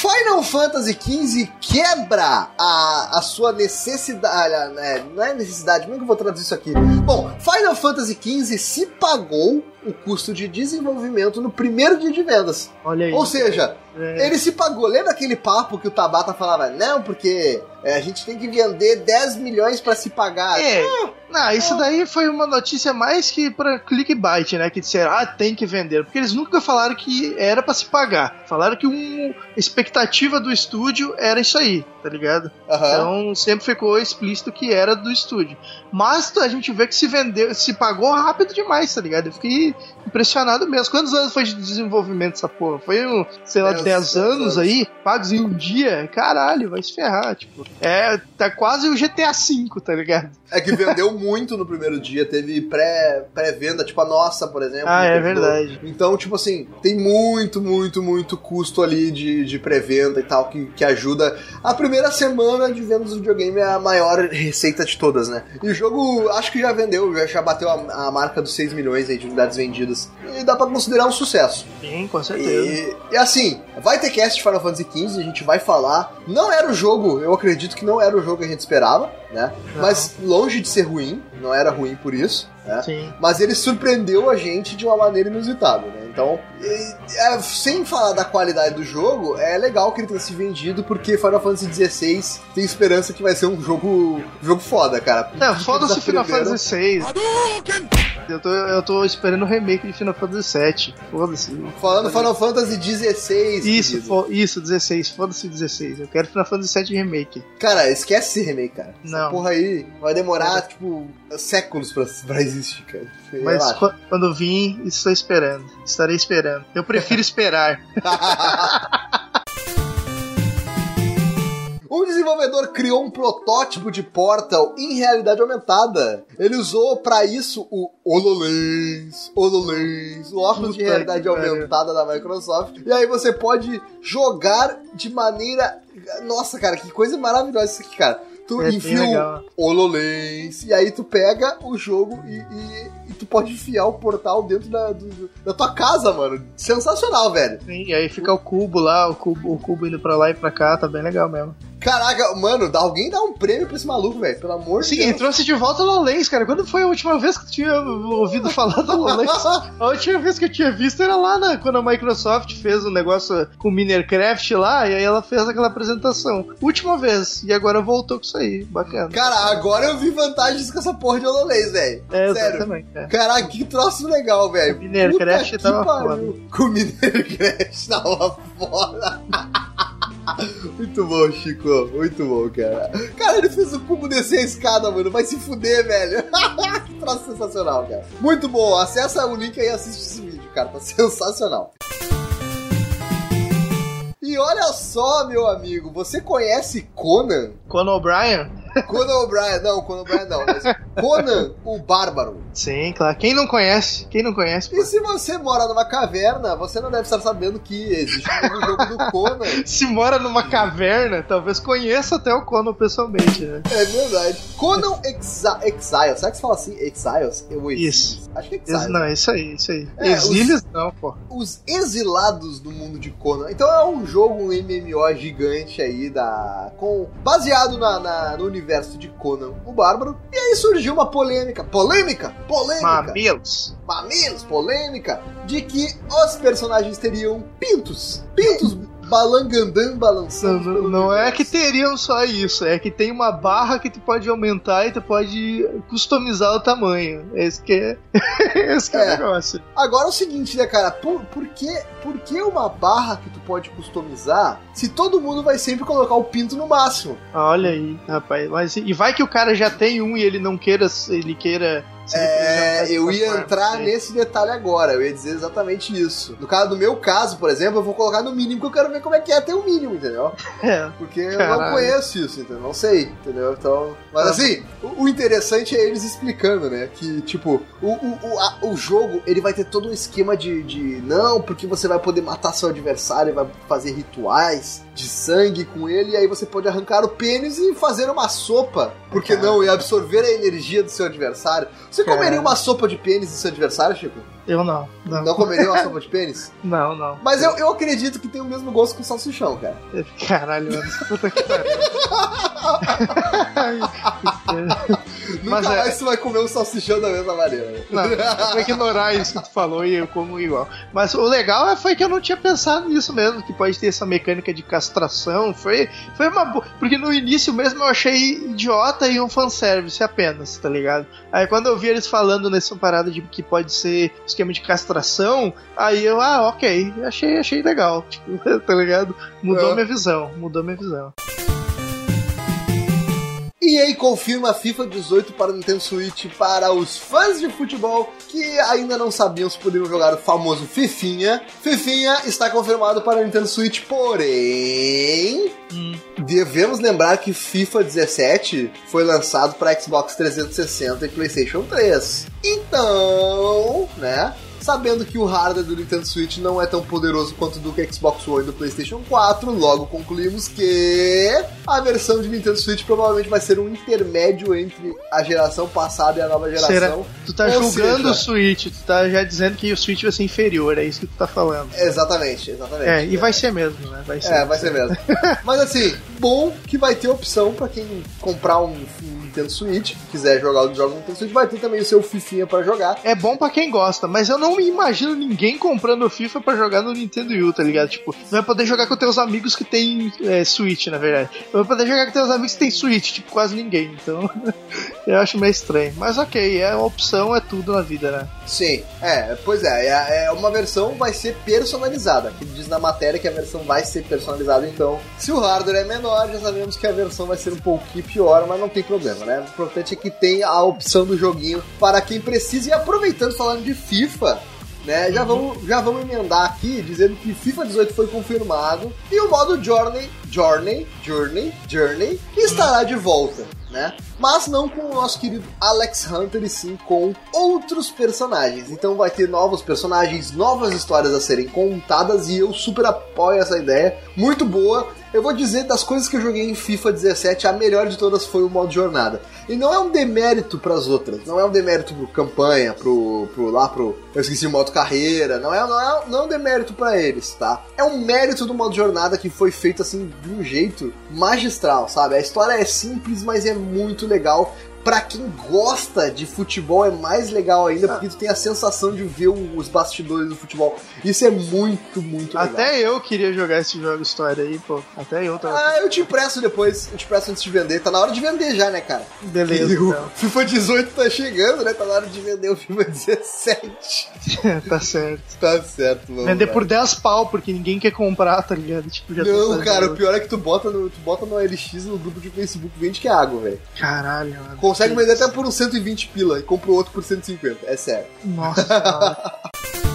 Final Fantasy XV quebra a, a sua necessidade. né, não é necessidade, como é que eu vou traduzir isso aqui? Bom, Final Fantasy XV se pagou o custo de desenvolvimento no primeiro dia de vendas. Olha aí. Ou seja, É. ele se pagou. Lembra aquele papo que o Tabata falava? Não, porque é, a gente tem que vender 10 milhões pra se pagar. É, não, isso daí foi uma notícia mais que pra clickbait, né? Que disseram, ah, tem que vender. Porque eles nunca falaram que era pra se pagar. Falaram que uma expectativa do estúdio era isso aí, tá ligado? Aham. Então sempre ficou explícito que era do estúdio. Mas a gente vê que se vendeu, se pagou rápido demais, tá ligado? Eu fiquei impressionado mesmo. Quantos anos foi de desenvolvimento essa porra? Foi, um, sei lá, Dez- 10 dez anos aí, pagos em um dia? Caralho, vai se ferrar, tipo. É, tá quase o GTA V, tá ligado? É que vendeu (laughs) muito no primeiro dia, teve pré- pré-venda, tipo a nossa, por exemplo. Ah, é verdade. Então, tipo assim, tem muito, muito, muito custo ali de, de pré-venda e tal, que, que ajuda. A primeira semana de vendas do videogame é a maior receita de todas, né? E o jogo, acho que já vendeu, já, bateu a, a marca dos 6 milhões de unidades vendidas. E dá pra considerar um sucesso. Sim, com certeza. E, e assim, vai ter cast de Final Fantasy XV, a gente vai falar. Não era o jogo, eu acredito que não era o jogo que a gente esperava, né? Não. Mas longe de ser ruim, não era ruim por isso, né? Sim. Mas ele surpreendeu a gente de uma maneira inusitada, né? Então, e- é, sem falar da qualidade do jogo, é legal que ele tenha se vendido, porque Final Fantasy XVI tem esperança que vai ser um jogo, jogo foda, cara. É, foda-se Final Fantasy VI. Eu tô, eu tô esperando o remake de Final Fantasy VII. Foda-se. Falando Final Fantasy XVI. Isso, fo- isso, 16. Foda-se 16. Eu quero Final Fantasy VII Remake. Cara, esquece esse remake, cara. Essa Não. porra aí vai demorar, tipo, séculos pra, pra existir, cara. Mas quando vir, estou esperando. Estarei esperando. Eu prefiro esperar. (laughs) Um desenvolvedor criou um protótipo de Portal em realidade aumentada. Ele usou pra isso o HoloLens, HoloLens, o óculos de realidade aumentada da Microsoft. E aí você pode jogar de maneira... Nossa, cara, que coisa maravilhosa isso aqui, cara. Tu É enfia o HoloLens, e aí tu pega o jogo e, e- e tu pode enfiar o portal dentro da, do- da tua casa, mano. Sensacional, velho. Sim, e aí fica o cubo lá, o cubo, o cubo indo pra lá e pra cá, tá bem legal mesmo. Caraca, mano, alguém dá um prêmio pra esse maluco, velho. Pelo amor Sim, de Deus. e trouxe de volta o HoloLens, cara. Quando foi a última vez que tu tinha ouvido (laughs) falar do HoloLens? A última vez que eu tinha visto era lá na, quando a Microsoft fez um negócio com Minercraft lá, e aí ela fez aquela apresentação. Última vez, e agora voltou com isso aí. Bacana. Cara, agora eu vi vantagens com essa porra de HoloLens, velho. É, Sério. é. Caraca, que troço legal, velho. O Minercraft tava pariu. Com o Minercraft (laughs) tava foda. Muito bom, Chico. Muito bom, cara. Cara, ele fez o cubo descer a escada, mano. Vai se fuder, velho. (laughs) que troço sensacional, cara. Muito bom. Acessa o link aí e assiste esse vídeo, cara. Tá (laughs) sensacional. E olha só, meu amigo, você conhece Conan? Conan O'Brien? Conan O'Brien, não, Conan O'Brien não, mas Conan o Bárbaro. Sim, claro. Quem não conhece? Quem não conhece? pô? E se você mora numa caverna, você não deve estar sabendo que existe um jogo do Conan. (laughs) Se mora numa caverna, talvez conheça até o Conan pessoalmente, né? É verdade. Conan Exi Exile. Será que se fala assim? Exiles? Eu Isso. Acho que é Ex- Exile. não, isso aí, isso aí. É, Exílios não, pô. Os exilados do mundo de Conan. Então é um jogo, um MMO gigante aí, da com baseado na, na- no universo de Conan o Bárbaro. E aí surgiu uma polêmica. Polêmica? Polêmica! Mamilos. mamilos, polêmica, de que os personagens teriam pintos. Pintos balangandã balançando. não, não é que teriam só isso, é que tem uma barra que tu pode aumentar e tu pode customizar o tamanho. Esse que é, (laughs) esse que é, É. o negócio. Agora é o seguinte, né, cara? Por, por, que, por que uma barra que tu pode customizar se todo mundo vai sempre colocar o pinto no máximo? Olha aí, rapaz. Mas, e vai que o cara já tem um e ele não queira, ele queira. É, eu ia entrar né? nesse detalhe agora, eu ia dizer exatamente isso. No caso do meu caso, por exemplo, eu vou colocar no mínimo, porque eu quero ver como é que é ter o mínimo, entendeu? (laughs) É, Porque eu não Caralho. conheço isso, entendeu? Não sei, entendeu? Então. Mas assim, o, o interessante é eles explicando, né? Que, tipo, o, o, o, a- o jogo ele vai ter todo um esquema de, de. Não, porque você vai poder matar seu adversário, vai fazer rituais de sangue com ele, e aí você pode arrancar o pênis e fazer uma sopa. Por que não? E absorver a energia do seu adversário. Você comeria uma sopa de pênis do seu adversário, Chico? Eu não. Não, Não comeria uma sopa de pênis? (laughs) não. não. Mas eu, eu acredito que tem o mesmo gosto que o salsichão, cara. Caralho, mano. (laughs) Puta que pariu. Nunca Mas é- mais você vai comer um salsichão da mesma maneira. Não, eu vou ignorar isso que tu falou e eu como igual. Mas o legal é- foi que eu não tinha pensado nisso mesmo, que pode ter essa mecânica de castração. Foi, foi uma boa. Porque no início mesmo eu achei idiota e um fanservice apenas, tá ligado? Aí quando eu vi eles falando nessa parada de que pode ser esquema de castração, aí eu, ah, ok, achei, achei legal. Tipo, (laughs) tá ligado? Mudou É. minha visão, mudou minha visão. EA confirma FIFA 18 para Nintendo Switch para os fãs de futebol que ainda não sabiam se poderiam jogar o famoso Fifinha. Fifinha está confirmado para Nintendo Switch, porém devemos lembrar que FIFA 17 foi lançado para Xbox 360 e PlayStation 3. Então, né? Sabendo que o hardware do Nintendo Switch não é tão poderoso quanto do Xbox One e do PlayStation 4, logo concluímos que a versão de Nintendo Switch provavelmente vai ser um intermédio entre a geração passada e a nova geração. Será? Tu tá Ou julgando seja- o Switch, tu tá já dizendo que o Switch vai ser inferior, é isso que tu tá falando. Exatamente, exatamente. É, e vai ser mesmo, né? Vai ser. É, vai ser mesmo. (laughs) Mas assim, bom que vai ter opção pra quem comprar um, Nintendo Switch, quiser jogar os jogos no Nintendo Switch, vai ter também o seu Fifinha pra jogar. É bom pra quem gosta, mas eu não me imagino ninguém comprando FIFA pra jogar no Nintendo Wii, tá ligado? Tipo, vai poder jogar com teus amigos que tem é, Switch, na verdade. Vai poder jogar com teus amigos que tem Switch, tipo, quase ninguém. Então, (laughs) eu acho meio estranho. Mas ok, é opção, é tudo na vida, né? Sim, é, pois é, é, é uma versão vai ser personalizada. Que diz na matéria que a versão vai ser personalizada, então, se o hardware é menor, já sabemos que a versão vai ser um pouquinho pior, mas não tem problema, né? O importante é que tem a opção do joguinho para quem precisa. E aproveitando, falando de FIFA, né? Uhum. Já vamos, já vamos emendar aqui dizendo que FIFA 18 foi confirmado e o modo Journey Journey, Journey, Journey, estará de volta, né? Mas não com o nosso querido Alex Hunter, e sim com outros personagens. Então vai ter novos personagens, novas histórias a serem contadas, e eu super apoio essa ideia. Muito boa. Eu vou dizer das coisas que eu joguei em FIFA 17, a melhor de todas foi o modo jornada. E não é um demérito para as outras, não é um demérito pro campanha, pro, pro lá pro eu esqueci o modo carreira, não é não é, não é um demérito para eles, tá? É um mérito do modo jornada que foi feito assim de um jeito magistral, sabe? A história é simples, mas é muito legal. Pra quem gosta de futebol é mais legal ainda, porque tu tem a sensação de ver os bastidores do futebol. Isso é muito, muito legal. Até eu queria jogar esse jogo história aí, pô. Até eu tava. Ah, eu te empresto depois, eu te empresto antes de vender. Tá na hora de vender já, né, cara? Beleza, o então. FIFA 18 tá chegando, né? Tá na hora de vender o FIFA 17. (laughs) tá certo. Tá certo, vamos Vender lá. por 10 pau, porque ninguém quer comprar, tá ligado? Tipo, já tá Não, cara, o pior é que tu bota no, tu bota no LX no grupo de Facebook, vende que é água, velho. Caralho, mano. Consegue vender até por uns 120 pila e compra o outro por 150, é sério. Nossa. (laughs)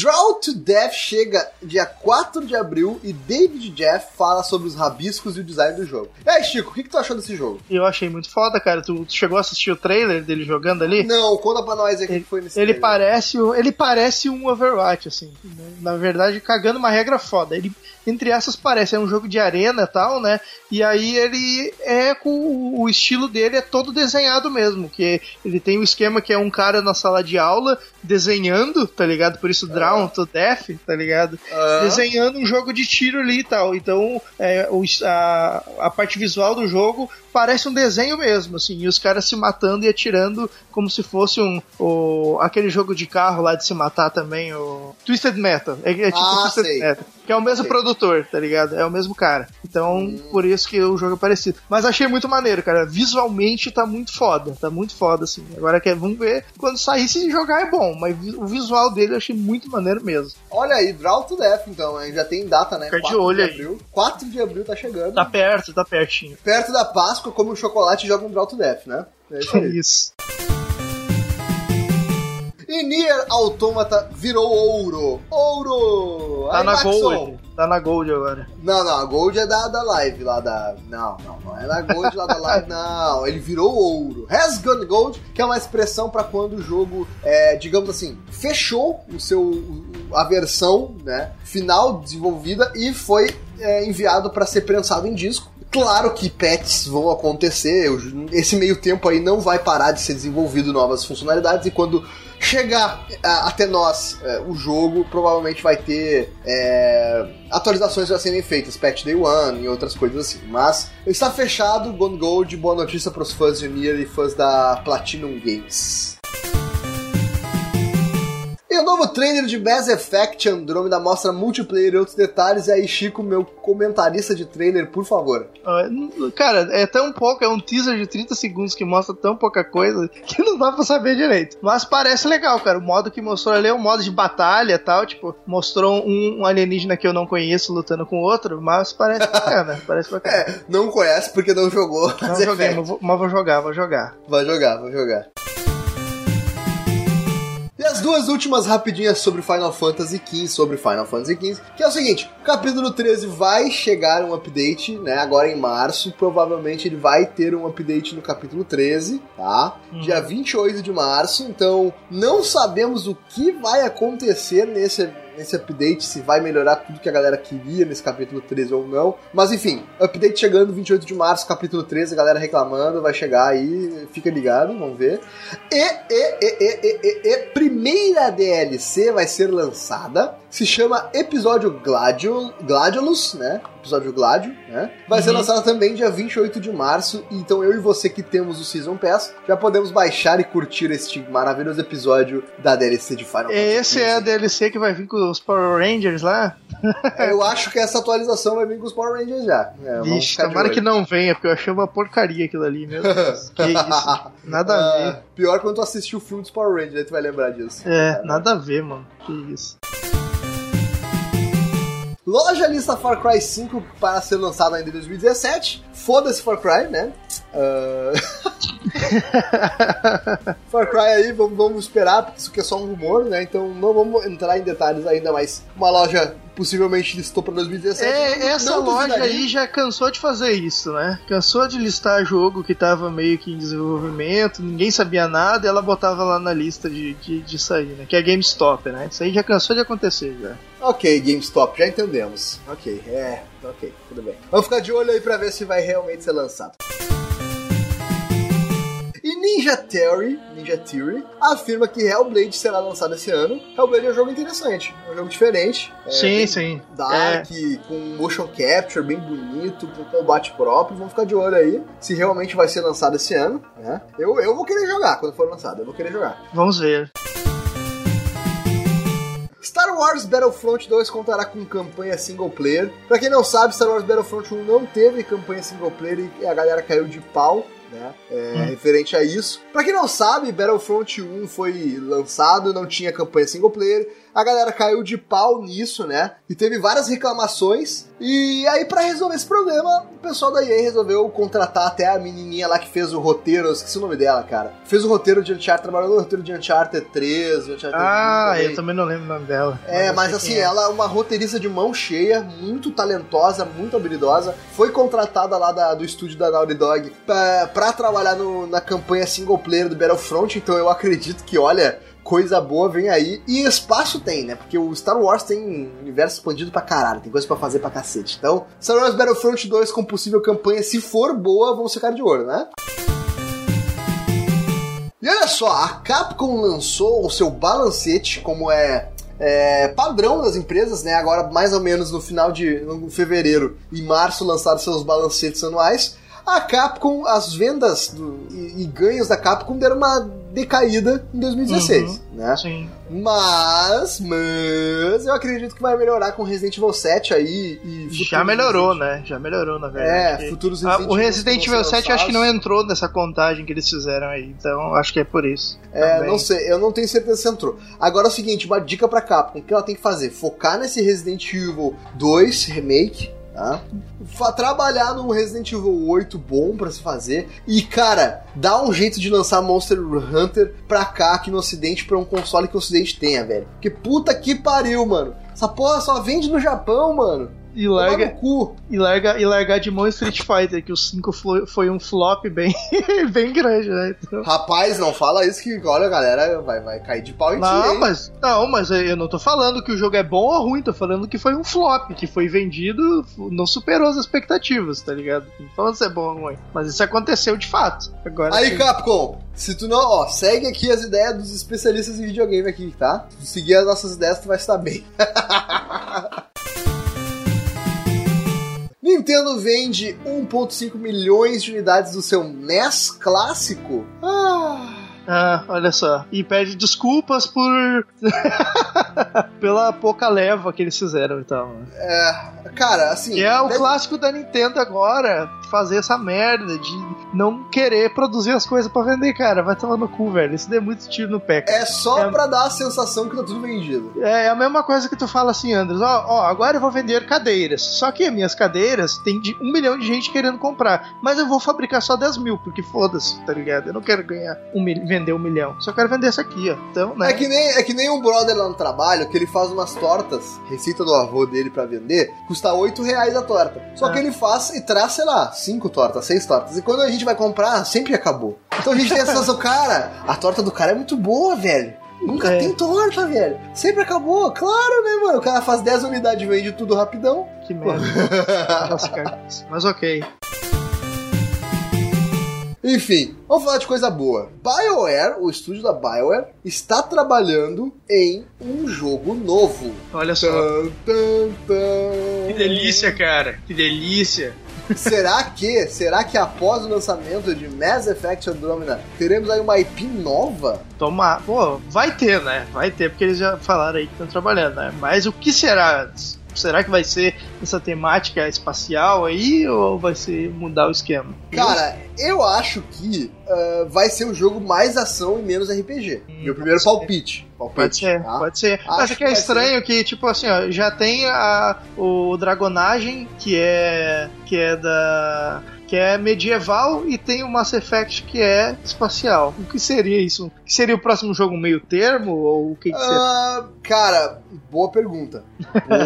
Draw to Death chega dia 4 de abril e David Jeff fala sobre os rabiscos e o design do jogo. E aí, Chico, o que, que tu achou desse jogo? Eu achei muito foda, cara. Tu, tu chegou a assistir o trailer dele jogando ali? Não, conta pra nós aí o que foi nesse Ele trailer. parece, ele parece um Overwatch, assim. né? Na verdade, cagando uma regra foda. Ele, entre essas, parece é um jogo de arena e tal, né? E aí ele é com o- estilo dele é todo desenhado mesmo, que ele tem o esquema que é um cara na sala de aula desenhando, tá ligado? Por isso Drown to Death, tá ligado? Ah. Desenhando um jogo de tiro ali e tal. Então, é, o- a, a parte visual do jogo parece um desenho mesmo, assim, e os caras se matando e atirando como se fosse um o, aquele jogo de carro lá de se matar também, o Twisted Metal. É, é tipo Ah, Twisted sei. Metal. Que é o mesmo Sei. produtor, tá ligado? É o mesmo cara. Então, por isso que o jogo é parecido. Mas achei muito maneiro, cara. Visualmente tá muito foda. Tá muito foda, assim. Agora que vamos ver quando sair se jogar é bom. Mas o visual dele eu achei muito maneiro mesmo. Olha aí, Draw to Death, então, hein? já tem data, né? Fica de 4 olho aí. abril. 4 de abril tá chegando. Tá perto, tá pertinho. Perto da Páscoa, come um chocolate e joga um Draw to Death, né? É isso aí. Isso. E Nier Automata virou ouro. Ouro! Tá Aí, na Maxon. Gold. Tá na Gold agora. Não, não, a Gold é da, da live lá da. Não, não, não é na Gold lá da live, (laughs) não. Ele virou ouro. Has Gone Gold, que é uma expressão pra quando o jogo, é, digamos assim, fechou o seu. a versão né, final desenvolvida e foi é, enviado pra ser prensado em disco. Claro que patches vão acontecer, esse meio tempo aí não vai parar de ser desenvolvido novas funcionalidades e quando chegar a- até nós é, o jogo, provavelmente vai ter é, atualizações a serem feitas, patch day one e outras coisas assim. Mas está fechado, Gone Gold, boa notícia para os fãs de Nier e fãs da Platinum Games. E o novo trailer de Mass Effect Andromeda mostra multiplayer e outros detalhes. E aí, Chico, meu comentarista de trailer, por favor. Ah, Cara, é tão pouco, é um teaser de 30 segundos que mostra tão pouca coisa (laughs) que não dá pra saber direito. Mas parece legal, cara. O modo que mostrou ali é um modo de batalha e tal. Tipo, mostrou um, um alienígena que eu não conheço lutando com outro, mas parece (laughs) bacana. parece bacana. É, não conhece porque não jogou. Não joguei, mas vou, mas vou jogar, vou jogar. Vai jogar, vai jogar. As duas últimas rapidinhas sobre Final Fantasy XV, sobre Final Fantasy XV, que é o seguinte, capítulo 13 vai chegar um update, né, agora em março, provavelmente ele vai ter um update no capítulo 13, tá? Uhum. Dia 28 de março, então não sabemos o que vai acontecer nesse nesse update, se vai melhorar tudo que a galera queria nesse capítulo 13 ou não. Mas enfim, update chegando 28 de março, capítulo 13, a galera reclamando, vai chegar aí, fica ligado, vamos ver. E, e, e, e, e, e, e primeira DLC vai ser lançada, se chama Episódio Gladio, Gladiolus, né? Episódio Gladio, né? Vai ser Uhum. lançada também dia 28 de março, então eu e você que temos o Season Pass, já podemos baixar e curtir este maravilhoso episódio da DLC de Final Fantasy Esse é a. DLC que vai vir com os Power Rangers lá? Eu acho que essa atualização vai vir com os Power Rangers já. É, de tomara que não venha, porque eu achei uma porcaria aquilo ali, meu Deus. (laughs) que isso? Nada a ver. Ah, pior quando tu assistir o filme dos Power Rangers, aí tu vai lembrar disso. É, nada a ver, mano. Que isso. Loja lista Far Cry 5 para ser lançado ainda em 2017. Foda-se Far Cry, né? Ah, (laughs) Far Cry aí, vamos, vamos esperar, porque isso aqui é só um rumor, né? Então não vamos entrar em detalhes ainda, mas uma loja possivelmente listou para 2017. É, essa loja aí já cansou de fazer isso, né? Cansou de listar jogo que tava meio que em desenvolvimento, ninguém sabia nada e ela botava lá na lista de, de, de sair, né? Que é GameStop, né? Isso aí já cansou de acontecer já. Ok, GameStop, já entendemos. Ok, é, ok, tudo bem. Vamos ficar de olho aí pra ver se vai realmente ser lançado. E Ninja Theory, Ninja Theory afirma que Hellblade será lançado esse ano. Hellblade é um jogo interessante, é um jogo diferente. É sim, sim. Dark, com motion capture bem bonito, com combate próprio. Vamos ficar de olho aí se realmente vai ser lançado esse ano. Né? Eu, eu vou querer jogar quando for lançado, eu vou querer jogar. Vamos ver. Star Wars Battlefront 2 contará com campanha single player. Pra quem não sabe, Star Wars Battlefront 1 não teve campanha single player e a galera caiu de pau. Né? É, Referente a isso. Pra quem não sabe, Battlefront 1 foi lançado, não tinha campanha single player. A galera caiu de pau nisso, né? E teve várias reclamações. E aí, pra resolver esse problema, o pessoal da EA resolveu contratar até a menininha lá que fez o roteiro. Eu esqueci o nome dela, cara. Fez o roteiro de Uncharted, trabalhou no roteiro de Uncharted 3, Uncharted 1 Ah, também. eu também não lembro o nome dela. É, mas sei assim, é. ela é uma roteirista de mão cheia, muito talentosa, muito habilidosa. Foi contratada lá da- do estúdio da Naughty Dog pra, pra trabalhar no- na campanha single player do Battlefront, então eu acredito que, olha, coisa boa vem aí. E espaço tem, né? Porque o Star Wars tem universo expandido pra caralho, tem coisa pra fazer pra cacete. Então, Star Wars Battlefront 2 com possível campanha, se for boa, vão ficar de olho, né? E olha só, a Capcom lançou o seu balancete, como é, é, padrão das empresas, né? Agora, mais ou menos no final de no fevereiro e março, lançaram seus balancetes anuais. A Capcom, as vendas do- e, e ganhos da Capcom deram uma decaída em 2016, né? Sim. Mas, mas, eu acredito que vai melhorar com Resident Evil 7 aí e Já melhorou, Resident- né? Já melhorou, na verdade. É, futuros Ah, Resident o Evil Resident Evil ser 7 eu acho que não entrou nessa contagem que eles fizeram aí, então acho que é por isso. É, também. não sei, eu não tenho certeza se entrou. Agora é o seguinte, uma dica pra Capcom, o que ela tem que fazer? Focar nesse Resident Evil 2 Remake, tá? Trabalhar num Resident Evil 8 bom pra se fazer. E, cara, dá um jeito de lançar Monster Hunter pra cá, aqui no ocidente, pra um console que o ocidente tenha, velho. Porque puta que pariu, mano. Essa porra só vende no Japão, mano. E larga, e, larga, e largar de mão Street Fighter, que o 5 foi, um flop bem, (laughs) bem grande, né? Então- Rapaz, não fala isso que, olha, a galera vai, vai cair de pau em ti, Não, hein? mas, não, mas eu não tô falando que o jogo é bom ou ruim, tô falando que foi um flop, que foi vendido, não superou as expectativas, tá ligado? Não falando se é bom ou ruim. Mas isso aconteceu de fato. Agora Aí, sim. Capcom, se tu não, ó, segue aqui as ideias dos especialistas em videogame aqui, tá? Se tu seguir as nossas ideias, tu vai estar bem. (laughs) Nintendo vende 1.5 milhões de unidades do seu NES clássico. Ah, Ah, olha só. E pede desculpas por. (laughs) pela pouca leva que eles fizeram então. cara, assim. Que é o deve- clássico da Nintendo agora, fazer essa merda de não querer produzir as coisas pra vender, cara. Vai tomar no cu, velho. Isso deu muito tiro no pé, cara. É só É- pra dar a sensação que tá tudo vendido. É, é a mesma coisa que tu fala assim, Andres. Ó, ó, agora eu vou vender cadeiras. Só que minhas cadeiras tem de um milhão de gente querendo comprar. Mas eu vou fabricar só 10 mil, porque foda-se, tá ligado? Eu não quero ganhar um mil, vender um milhão. Só quero vender essa aqui, ó. Então, né? É que, nem, é que nem um brother lá no trabalho que ele faz umas tortas, receita do avô dele pra vender, custa 8 reais a torta. Só Ah. que ele faz e traz, sei lá, 5 tortas, 6 tortas. E quando a gente vai comprar, sempre acabou. Então a gente tem a sensação, cara, a torta do cara é muito boa, velho. Nunca É. tem torta, velho. Sempre acabou. Claro, né, mano? O cara faz 10 unidades e vende tudo rapidão. Que merda. Nossa, cara. Mas ok. Enfim, vamos falar de coisa boa. BioWare, o estúdio da BioWare, está trabalhando em um jogo novo. Olha só. Tan, tan, tan. Que delícia, cara. Que delícia. Será que, será que após o lançamento de Mass Effect Andromeda, teremos aí uma IP nova? Tomar. Pô, vai ter, né? Vai ter, porque eles já falaram aí que estão trabalhando, né? Mas o que será? Será que vai ser essa temática espacial aí ou vai ser mudar o esquema? Cara, eu acho que ah, vai ser um jogo mais ação e menos RPG. Meu primeiro palpite. palpite. Pode ser, tá? pode ser. Acho Mas é que é estranho que, tipo assim, ó, já tem a, o Dragonagem, que é. que é da. Que é medieval, e tem o Mass Effect que é espacial. O que seria isso? O que seria o próximo jogo meio termo? Ou o que, que seria? Ah, cara, boa pergunta.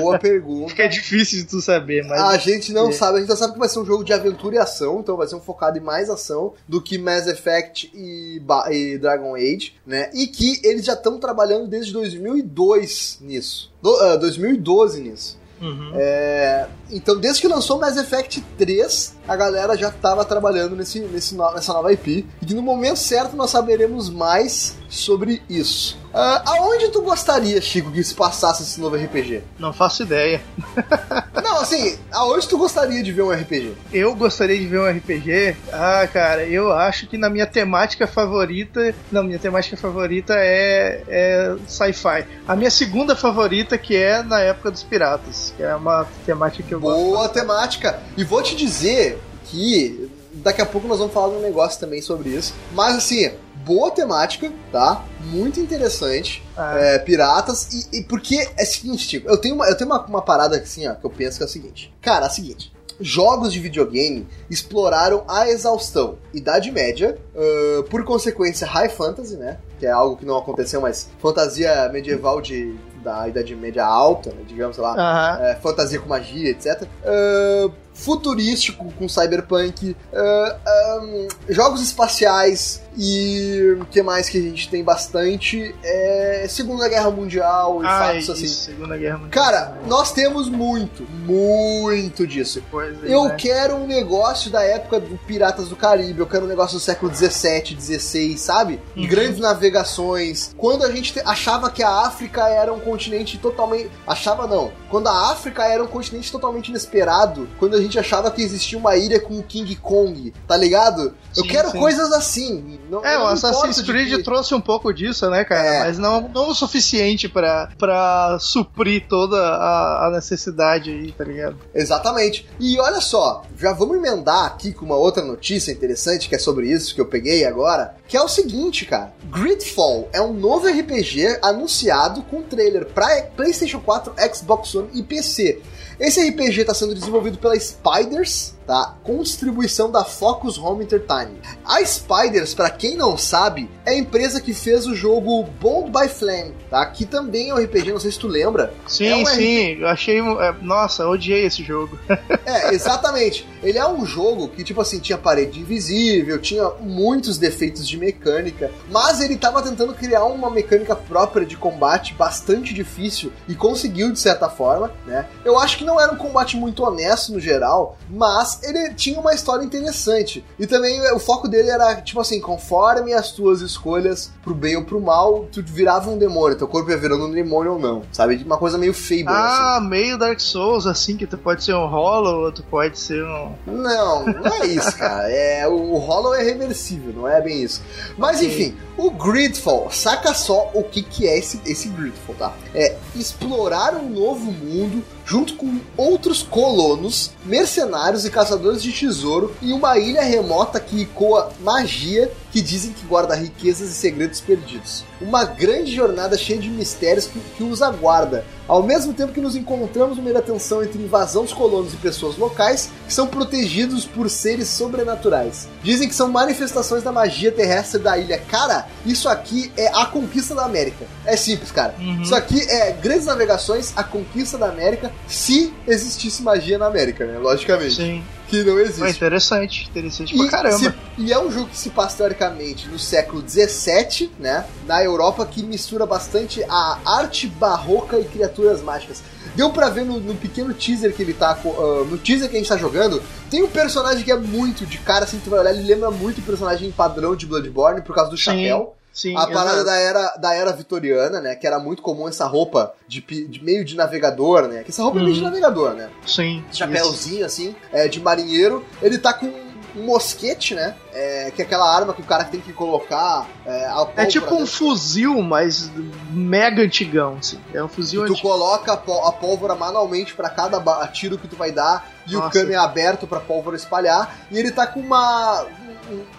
Boa (laughs) pergunta. Fica difícil de tu saber, mas. A gente não É. sabe, a gente só sabe que vai ser um jogo de aventura e ação, então vai ser um focado em mais ação do que Mass Effect e, Ba- e Dragon Age, né? E que eles já estão trabalhando desde 2002 nisso. Do, ah, 2012 nisso. Uhum. É, então, desde que lançou Mass Effect 3, a galera já estava trabalhando nesse, nesse no- nessa nova IP. E que no momento certo nós saberemos mais sobre isso. Ah, aonde tu gostaria, Chico, que se passasse esse novo RPG? Não faço ideia. (laughs) Não, assim, aonde tu gostaria de ver um RPG? Eu gostaria de ver um RPG. Ah, cara, eu acho que na minha temática favorita. Não, minha temática favorita é, é sci-fi. A minha segunda favorita, que é na época dos piratas, que é uma temática que eu gosto. Boa temática. E vou te dizer que daqui a pouco nós vamos falar de um negócio também sobre isso. Mas assim, boa temática, tá? Muito interessante. Ah. É, piratas. E, e porque é o seguinte, tipo, eu tenho, uma, eu tenho uma, uma parada assim, ó, que eu penso que é o seguinte. Cara, é o seguinte. Jogos de videogame exploraram a exaustão Idade Média, ah, por consequência High Fantasy, né? Que é algo que não aconteceu, mas fantasia medieval de, da Idade Média alta, né, digamos, sei lá Aham. é, fantasia com magia, etc. Ah, futurístico com cyberpunk, ah, ahn, jogos espaciais e o que mais que a gente tem bastante é Segunda Guerra Mundial e Ah, fatos isso, assim. Segunda Guerra Mundial. Cara, nós temos muito, muito disso. Coisa aí, Eu né? quero um negócio da época do Piratas do Caribe, eu quero um negócio do século 17, 16, sabe? Uhum. Grandes navegações. Quando a gente te- achava que a África era um continente totalmente. Achava não. Quando a África era um continente totalmente inesperado. Quando a gente achava que existia uma ilha com o King Kong, tá ligado? eu Sim, quero sim. coisas assim. Não, É, eu o Assassin's Creed que- trouxe um pouco disso, né, cara? É. Mas não, não o suficiente pra, pra suprir toda a, a necessidade aí, tá ligado? Exatamente. E olha só, já vamos emendar aqui com uma outra notícia interessante que é sobre isso que eu peguei agora, que é o seguinte, cara. Gridfall é um novo RPG anunciado com trailer para PlayStation 4, Xbox One e PC. Esse RPG está sendo desenvolvido pela Spiders, tá? Com distribuição da Focus Home Entertainment. A Spiders, para quem não sabe, é a empresa que fez o jogo Bold by Flame, tá? Que também é um RPG, não sei se tu lembra. Sim, É sim, eu achei. é, nossa, eu odiei esse jogo. (laughs) É, exatamente. Ele é um jogo que, tipo assim, tinha parede invisível, tinha muitos defeitos de mecânica, mas ele tava tentando criar uma mecânica própria de combate bastante difícil e conseguiu de certa forma, né? Eu acho que não era um combate muito honesto no geral, mas ele tinha uma história interessante. E também o foco dele era, tipo assim, conforme as tuas escolhas pro bem ou pro mal, tu virava um demônio, teu corpo ia virando um demônio ou não, sabe? Uma coisa meio Fable, assim. Ah, meio Dark Souls, assim, que tu pode ser um Hollow, ou tu pode ser um. Não, não é isso, (laughs) cara. É, o, Hollow é reversível, não é bem isso. Mas Ok. enfim, o Gridfall, saca só o que, que é esse, esse Gridfall, tá? É explorar um novo mundo junto com outros colonos, mercenários e caçadores de tesouro em uma ilha remota que ecoa magia que dizem que guarda riquezas e segredos perdidos. Uma grande jornada cheia de mistérios que, que os aguarda, ao mesmo tempo que nos encontramos da tensão entre invasão dos colonos e pessoas locais que são protegidos por seres sobrenaturais. Dizem que são manifestações da magia terrestre da ilha. Cara, isso aqui é a conquista da América. É simples, cara. Uhum. Isso aqui é grandes navegações, a conquista da América, se existisse magia na América, né? Logicamente. Sim. Que não existe. interessante, interessante pra E, caramba. se- e é um jogo que se passa teoricamente no século XVII, né? Na Europa, que mistura bastante a arte barroca e criaturas mágicas. Deu pra ver no, no pequeno teaser que ele tá. ah, no teaser que a gente tá jogando, tem um personagem que é muito de cara, assim, tu vai olhar, ele lembra muito o personagem padrão de Bloodborne por causa do Sim, chapéu. Sim, A parada exato. da era, da era vitoriana, né? Que era muito comum essa roupa de, de meio de navegador, né? Que essa roupa é meio de Uhum. navegador, né? Sim. Chapéuzinho assim, é, de marinheiro. Ele tá com um mosquete, né? É, que é aquela arma que o cara tem que colocar é, É tipo um dentro. fuzil, mas mega antigão, assim. É um fuzil E tu antigo. coloca a pó- a pólvora manualmente pra cada tiro que tu vai dar. e o Nossa. cano é aberto pra pólvora espalhar, e ele tá com uma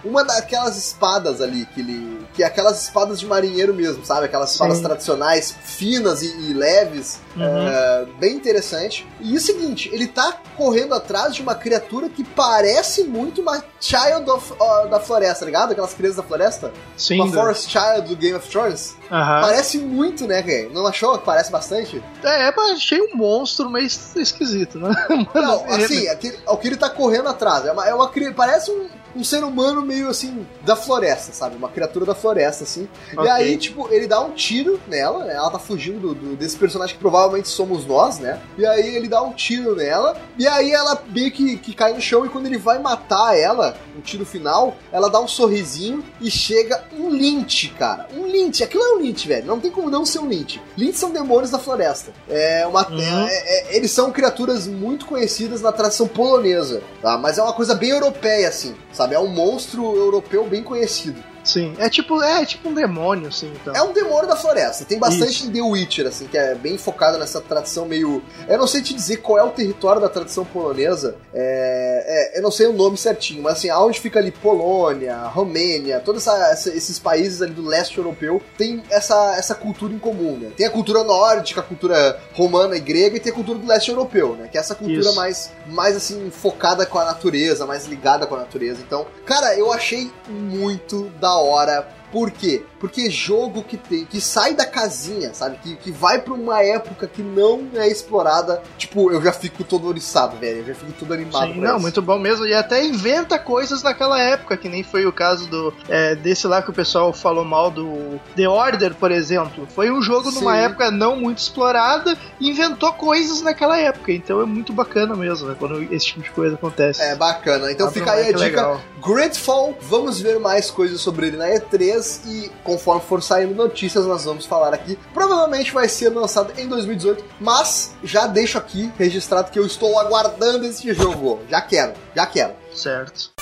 uma daquelas espadas ali que ele que é aquelas espadas de marinheiro mesmo, sabe? Aquelas espadas Sim. tradicionais, finas e, e leves, Uhum. é, bem interessante. E o seguinte, ele tá correndo atrás de uma criatura que parece muito uma Child of, ó, da Floresta, tá ligado? Aquelas crianças da floresta? Sim. uma né? Forest Child do Game of Thrones. Aham. Parece muito, né, cara? Não achou que parece bastante? É, mas achei um monstro meio es- esquisito, né? (laughs) Não, assim, aquele, o que ele tá correndo atrás. É uma, é uma parece um, um ser humano meio assim, da floresta, sabe? Uma criatura da floresta, assim. E Ok. aí, tipo, ele dá um tiro nela, né? Ela tá fugindo do, do- desse personagem que provavelmente somos nós, né? E aí ele dá um tiro nela, e aí ela meio que, que cai no chão, e quando ele vai matar ela, no tiro final, ela dá um sorrisinho e chega um Lynch, cara. Um Lynch. Aquilo é um Lynch, velho. Não tem como não ser um Lynch. Lynch são demônios da floresta. É uma. Uhum. é- é- eles são criaturas muito conhecidas na tradição polonesa, tá? Mas é uma coisa bem europeia, assim, sabe? É um monstro europeu bem conhecido. Sim, é tipo, é tipo um demônio, assim, então. É um demônio da floresta. Tem bastante Isso. em The Witcher, assim, que é bem focado nessa tradição meio. Eu não sei te dizer qual é o território da tradição polonesa. É... é, eu não sei o nome certinho, mas assim, aonde fica ali Polônia, Romênia, todos esses países ali do leste europeu tem essa, essa cultura em comum, né? Tem a cultura nórdica, a cultura romana e grega, e tem a cultura do leste europeu, né? Que é essa cultura Isso. mais, mais assim, focada com a natureza, mais ligada com a natureza. Então, cara, eu achei muito da hora. Por quê? Porque jogo que tem, que sai da casinha, sabe? Que, que vai pra uma época que não é explorada, tipo, eu já fico todo oriçado, velho. Eu já fico todo animado. Sim, não, isso. muito bom mesmo. E até inventa coisas naquela época, que nem foi o caso do é, desse lá que o pessoal falou mal do The Order, por exemplo. Foi um jogo numa Sim. época não muito explorada e inventou coisas naquela época. Então é muito bacana mesmo, né, quando esse tipo de coisa acontece. É bacana. Então Abre fica aí a leque dica. legal. Gridfall, vamos ver mais coisas sobre ele na E3 e conforme for saindo notícias nós vamos falar aqui. Provavelmente vai ser lançado em 2018, mas já deixo aqui registrado que eu estou aguardando esse jogo. Já quero, já quero. Certo.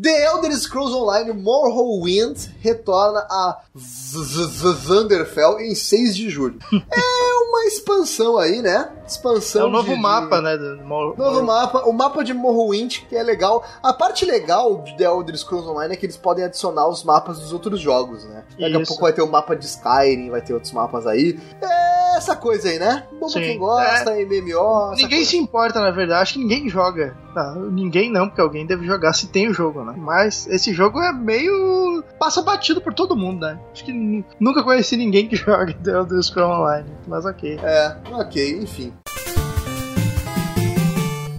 The Elder Scrolls Online Morrowind retorna a Vanderfell em 6 de julho. (laughs) é uma expansão aí, né? Expansão É um novo de- de- mapa, né? do- Mor- Novo Mor- mapa, o mapa de Morrowind, que é legal. A parte legal de The Elder Scrolls Online é que eles podem adicionar os mapas dos outros jogos, né? Daqui a Isso. pouco vai ter o mapa de Skyrim, vai ter outros mapas aí. É essa coisa aí, né? Bom Sim. quem gosta, MMO. essa Ninguém coisa. se importa, na verdade. Acho que ninguém joga. Ah, ninguém não, porque alguém deve jogar se tem o jogo, né? Mas esse jogo é meio. passa batido por todo mundo, né? Acho que nunca conheci ninguém que (laughs) joga The Elder Scrolls Online. Mas ok. É, ok, enfim.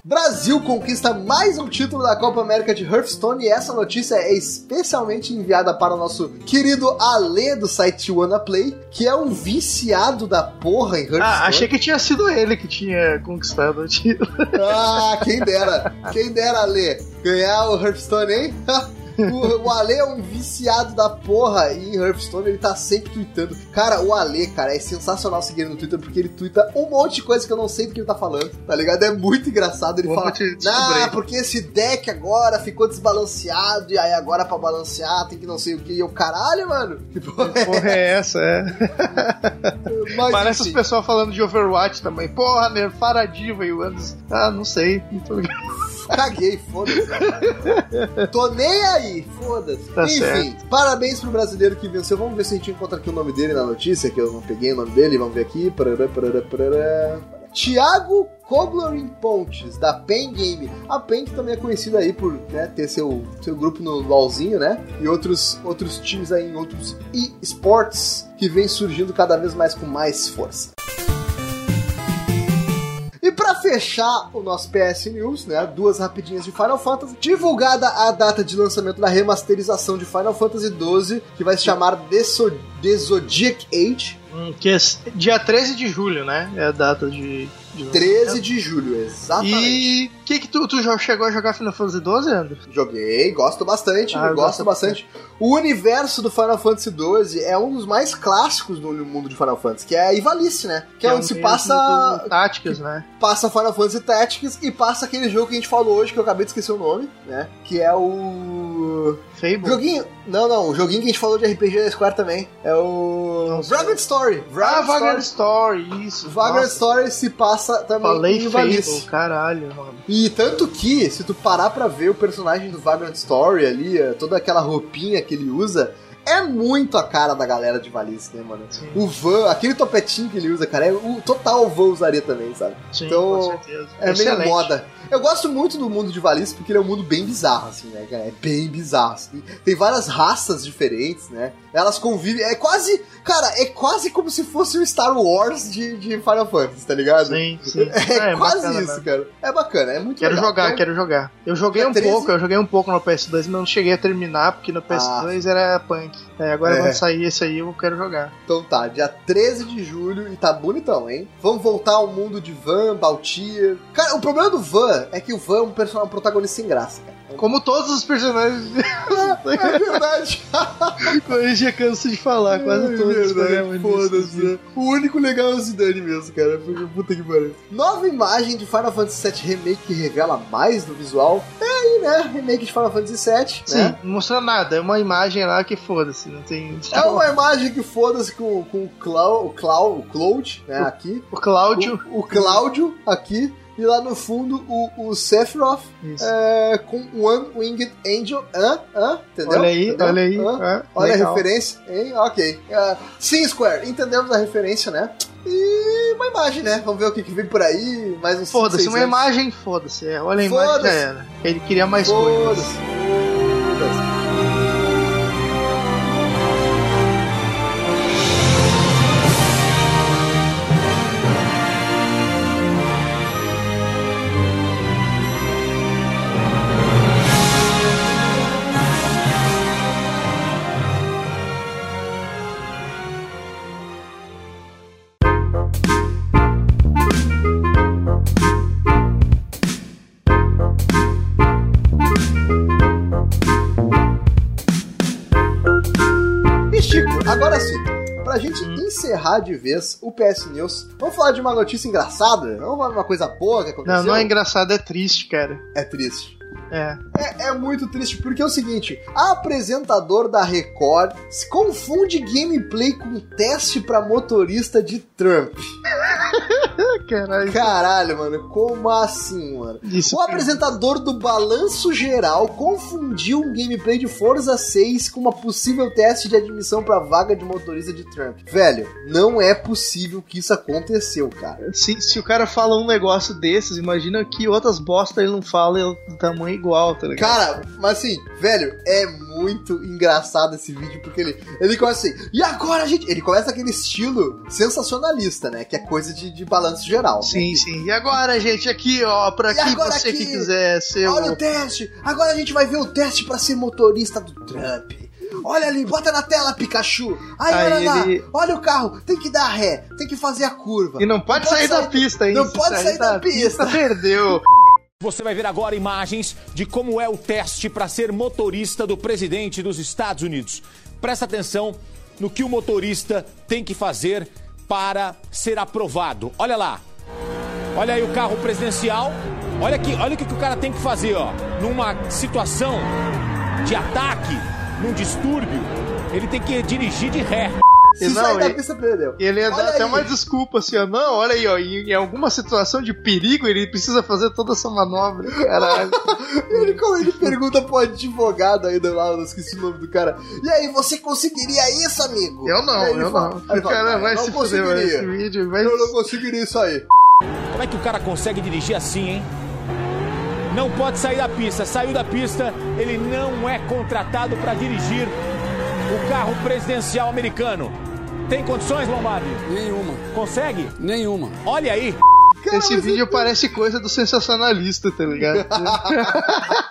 Brasil conquista mais um título da Copa América de Hearthstone e essa notícia é especialmente enviada para o nosso querido Ale do site WannaPlay, que é um viciado da porra em Hearthstone. Ah, achei que tinha sido ele que tinha conquistado o título. Ah, quem dera. Quem dera, Ale. Ganhar o Hearthstone, hein? (laughs) O, o Ale é um viciado da porra e em Hearthstone ele tá sempre tweetando. Cara, o Ale, cara, é sensacional seguir ele no Twitter porque ele twitta um monte de coisa que eu não sei do que ele tá falando, tá ligado? É muito engraçado. Ele Vamos fala, te ah, descobrir." porque esse deck agora ficou desbalanceado e aí agora pra balancear tem que não sei o que. E eu, caralho, mano. Tipo, Porra, é essa, é. (laughs) mas, Parece os enfim. pessoal falando de Overwatch também. Porra, nerfaram a diva e o Anderson. Ah, não sei. Não tô ligado. Caguei, foda-se. Tô nem aí, foda-se. Tá Enfim, certo. parabéns pro brasileiro que venceu. Vamos ver se a gente encontra aqui o nome dele na notícia, que eu não peguei o nome dele. Vamos ver aqui. Parará, parará, parará. Thiago Kogler Pontes, da Pen Game. A Pen que também é conhecida aí por né, ter seu, seu grupo no LoLzinho, né? E outros, outros times aí em outros e-sports que vem surgindo cada vez mais com mais força. Fechar o nosso PS News, né, duas rapidinhas de Final Fantasy, divulgada a data de lançamento da remasterização de Final Fantasy XII, que vai se chamar The, so The Zodiac Age, Hum, que é dia 13 de julho, né? É a data de. De 13 de julho, exatamente. E que que tu, tu já chegou a jogar Final Fantasy XII, André? Joguei, gosto bastante, Ah, gosto gosto bastante. O universo do Final Fantasy XII é um dos mais clássicos no mundo de Final Fantasy, que é a Ivalice, né? Que, é onde se passa táticas, né? passa Final Fantasy Tactics e passa aquele jogo que a gente falou hoje, que eu acabei de esquecer o nome, né? Que é o. Fable. Joguinho. Não, não, o joguinho que a gente falou de RPG da Square também. É o. Vagrant Story. Ah, Vagrant Vagrant Story. Story, isso. Vagrant Nossa. Story se passa passa também Falei Valice. caralho, mano. E tanto que, se tu parar pra ver o personagem do Vagrant Story ali, eh, toda aquela roupinha que ele usa, é muito a cara da galera de Valice, né, mano? Sim. O Van, aquele topetinho que ele usa, cara, é o total Van usaria também, sabe? Sim, Então, com certeza. É Excelente. meio moda. Eu gosto muito do mundo de Valice porque ele é um mundo bem bizarro, assim, né, cara? É bem bizarro. assim. Tem várias raças diferentes, né? Elas convivem. É quase. Cara, é quase como se fosse o Star Wars de, de Final Fantasy, tá ligado? Sim, sim. (laughs) É, quase bacana isso, mesmo. cara. É bacana, é muito Quero legal. jogar, Então, quero jogar. Eu joguei É um 13? pouco, eu joguei um pouco no PS2, mas não cheguei a terminar, porque no PS2 era punk. É, agora É. quando sair esse aí, eu quero jogar. Então tá, dia 13 de julho e tá bonitão, hein? Vamos voltar ao mundo de Van, Baltier. Cara, o problema do Van é que o Van é um, person- um protagonista sem graça, cara. Como todos os personagens, (laughs) É verdade. (laughs) eu já canso de falar, quase É todos os verdade. Foda-se. né? O único legal é o Zidane mesmo, cara. Puta que pariu. Nova imagem de Final Fantasy VII Remake que revela mais do visual. É aí, né? Remake de Final Fantasy VII, Sim, né? não mostrou nada, é uma imagem lá que foda-se, não tem. É (laughs) uma imagem que foda-se com, com o, Clau, o, Clau, o Cloud, né? Aqui. O Cláudio. O, o Cláudio aqui. E lá no fundo o, o Sephiroth é, com One Winged Angel. Hã? Hã? Entendeu? olha aí, Entendeu? olha aí. Hã? Olha legal. a referência, hein? Ok. É, sim, Square, entendemos a referência, né? E uma imagem, né? Vamos ver o que, que vem por aí. Mais uns Foda-se, uma anos. imagem, foda-se. É, olha a imagem já era. Ele queria mais coisas. Foda-se. Foda-se. Encerrar de vez o PS News, vamos falar de uma notícia engraçada? Vamos falar de uma coisa boa que aconteceu? Não, não é engraçado, é triste, cara. É triste. É. É, é muito triste, porque é o seguinte: apresentador da Record se confunde gameplay com teste pra motorista de Trump. (laughs) Caralho. Caralho, mano, como assim, mano? Isso O apresentador do Balanço Geral confundiu um gameplay de Forza 6 com uma possível teste de admissão pra vaga de motorista de Trump. Velho, não é possível que isso aconteceu, cara. Se, se o cara fala um negócio desses, imagina que outras bosta ele não fala e é do tamanho igual, tá ligado? Cara, mas assim, velho, é muito engraçado esse vídeo, porque ele, ele começa assim, e agora, gente? Ele começa aquele estilo sensacionalista, né? Que é coisa de, de balanço geral. Sim, sim. E agora, gente, aqui, ó, pra E que agora você aqui? que quiser ser Olha o. teste! Agora a gente vai ver o teste pra ser motorista do Trump. Olha ali, bota na tela, Pikachu. Aí, Aí olha lá, ele- olha o carro, tem que dar ré, tem que fazer a curva. E não pode Não pode sair da sair- pista, hein? não pode sair da pista. Perdeu. (laughs) Você vai ver agora imagens de como é o teste para ser motorista do presidente dos Estados Unidos. Presta atenção no que o motorista tem que fazer para ser aprovado. Olha lá. Olha aí o carro presidencial. Olha aqui, olha o que o cara tem que fazer, ó. Numa situação de ataque, num distúrbio, ele tem que dirigir de ré. Se Não, sair da ele- pista, perdeu. Ele ia dar Olha até aí. uma desculpa assim, ó. Não, olha aí, ó. Em, em alguma situação de perigo, ele precisa fazer toda essa manobra. Caralho. (laughs) Ele, como ele pergunta pro advogado ainda lá, eu esqueci o nome do cara. E aí, você conseguiria isso, amigo? Eu não, eu fala- não. ele O fala, cara "Ah, vai não se conseguiria. esse vídeo. Vai... Eu não conseguiria isso aí. Como é que o cara consegue dirigir assim, hein? Não pode sair da pista. Saiu da pista, ele não é contratado para dirigir o carro presidencial americano. Tem condições, Lombardi? Nenhuma, Consegue? nenhuma. Olha aí. Esse vídeo parece coisa do sensacionalista, tá ligado? (laughs)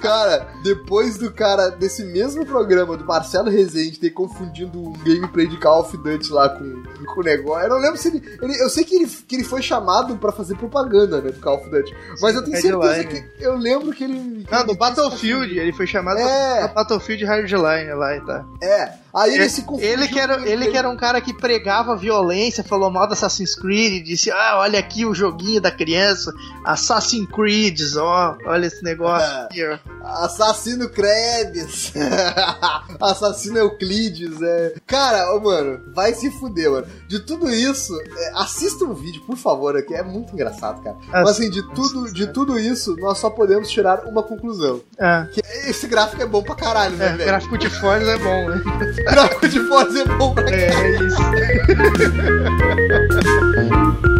Cara, depois do cara desse mesmo programa do Marcelo Rezende ter confundido um gameplay de Call of Duty lá com, com o negócio, eu não lembro se ele. ele- eu sei que ele, que ele foi chamado pra fazer propaganda, né, do Call of Duty. Mas eu tenho certeza Headline. que. Eu lembro que ele. que Não, ele do Battlefield, ele foi chamado É. pra Battlefield Hardline lá e tá. É. Aí ele, se confundiu. Ele que, era, ele que era um cara que pregava violência, falou mal do Assassin's Creed, disse: Ah, olha aqui o joguinho da criança, Assassin's Creed, ó, olha esse negócio É. aqui, ó. Assassino Krebs. (laughs) Assassino Euclides. É. Cara, ô, mano, vai se fuder, mano. De tudo isso, é, assista um vídeo, por favor, aqui. É muito engraçado, cara. Mas assim, de tudo, de tudo isso, nós só podemos tirar uma conclusão. É. Que esse gráfico é bom pra caralho, né, É, velho? gráfico de fones é bom, né? gráfico de fotos é bom pra É, é isso. (laughs)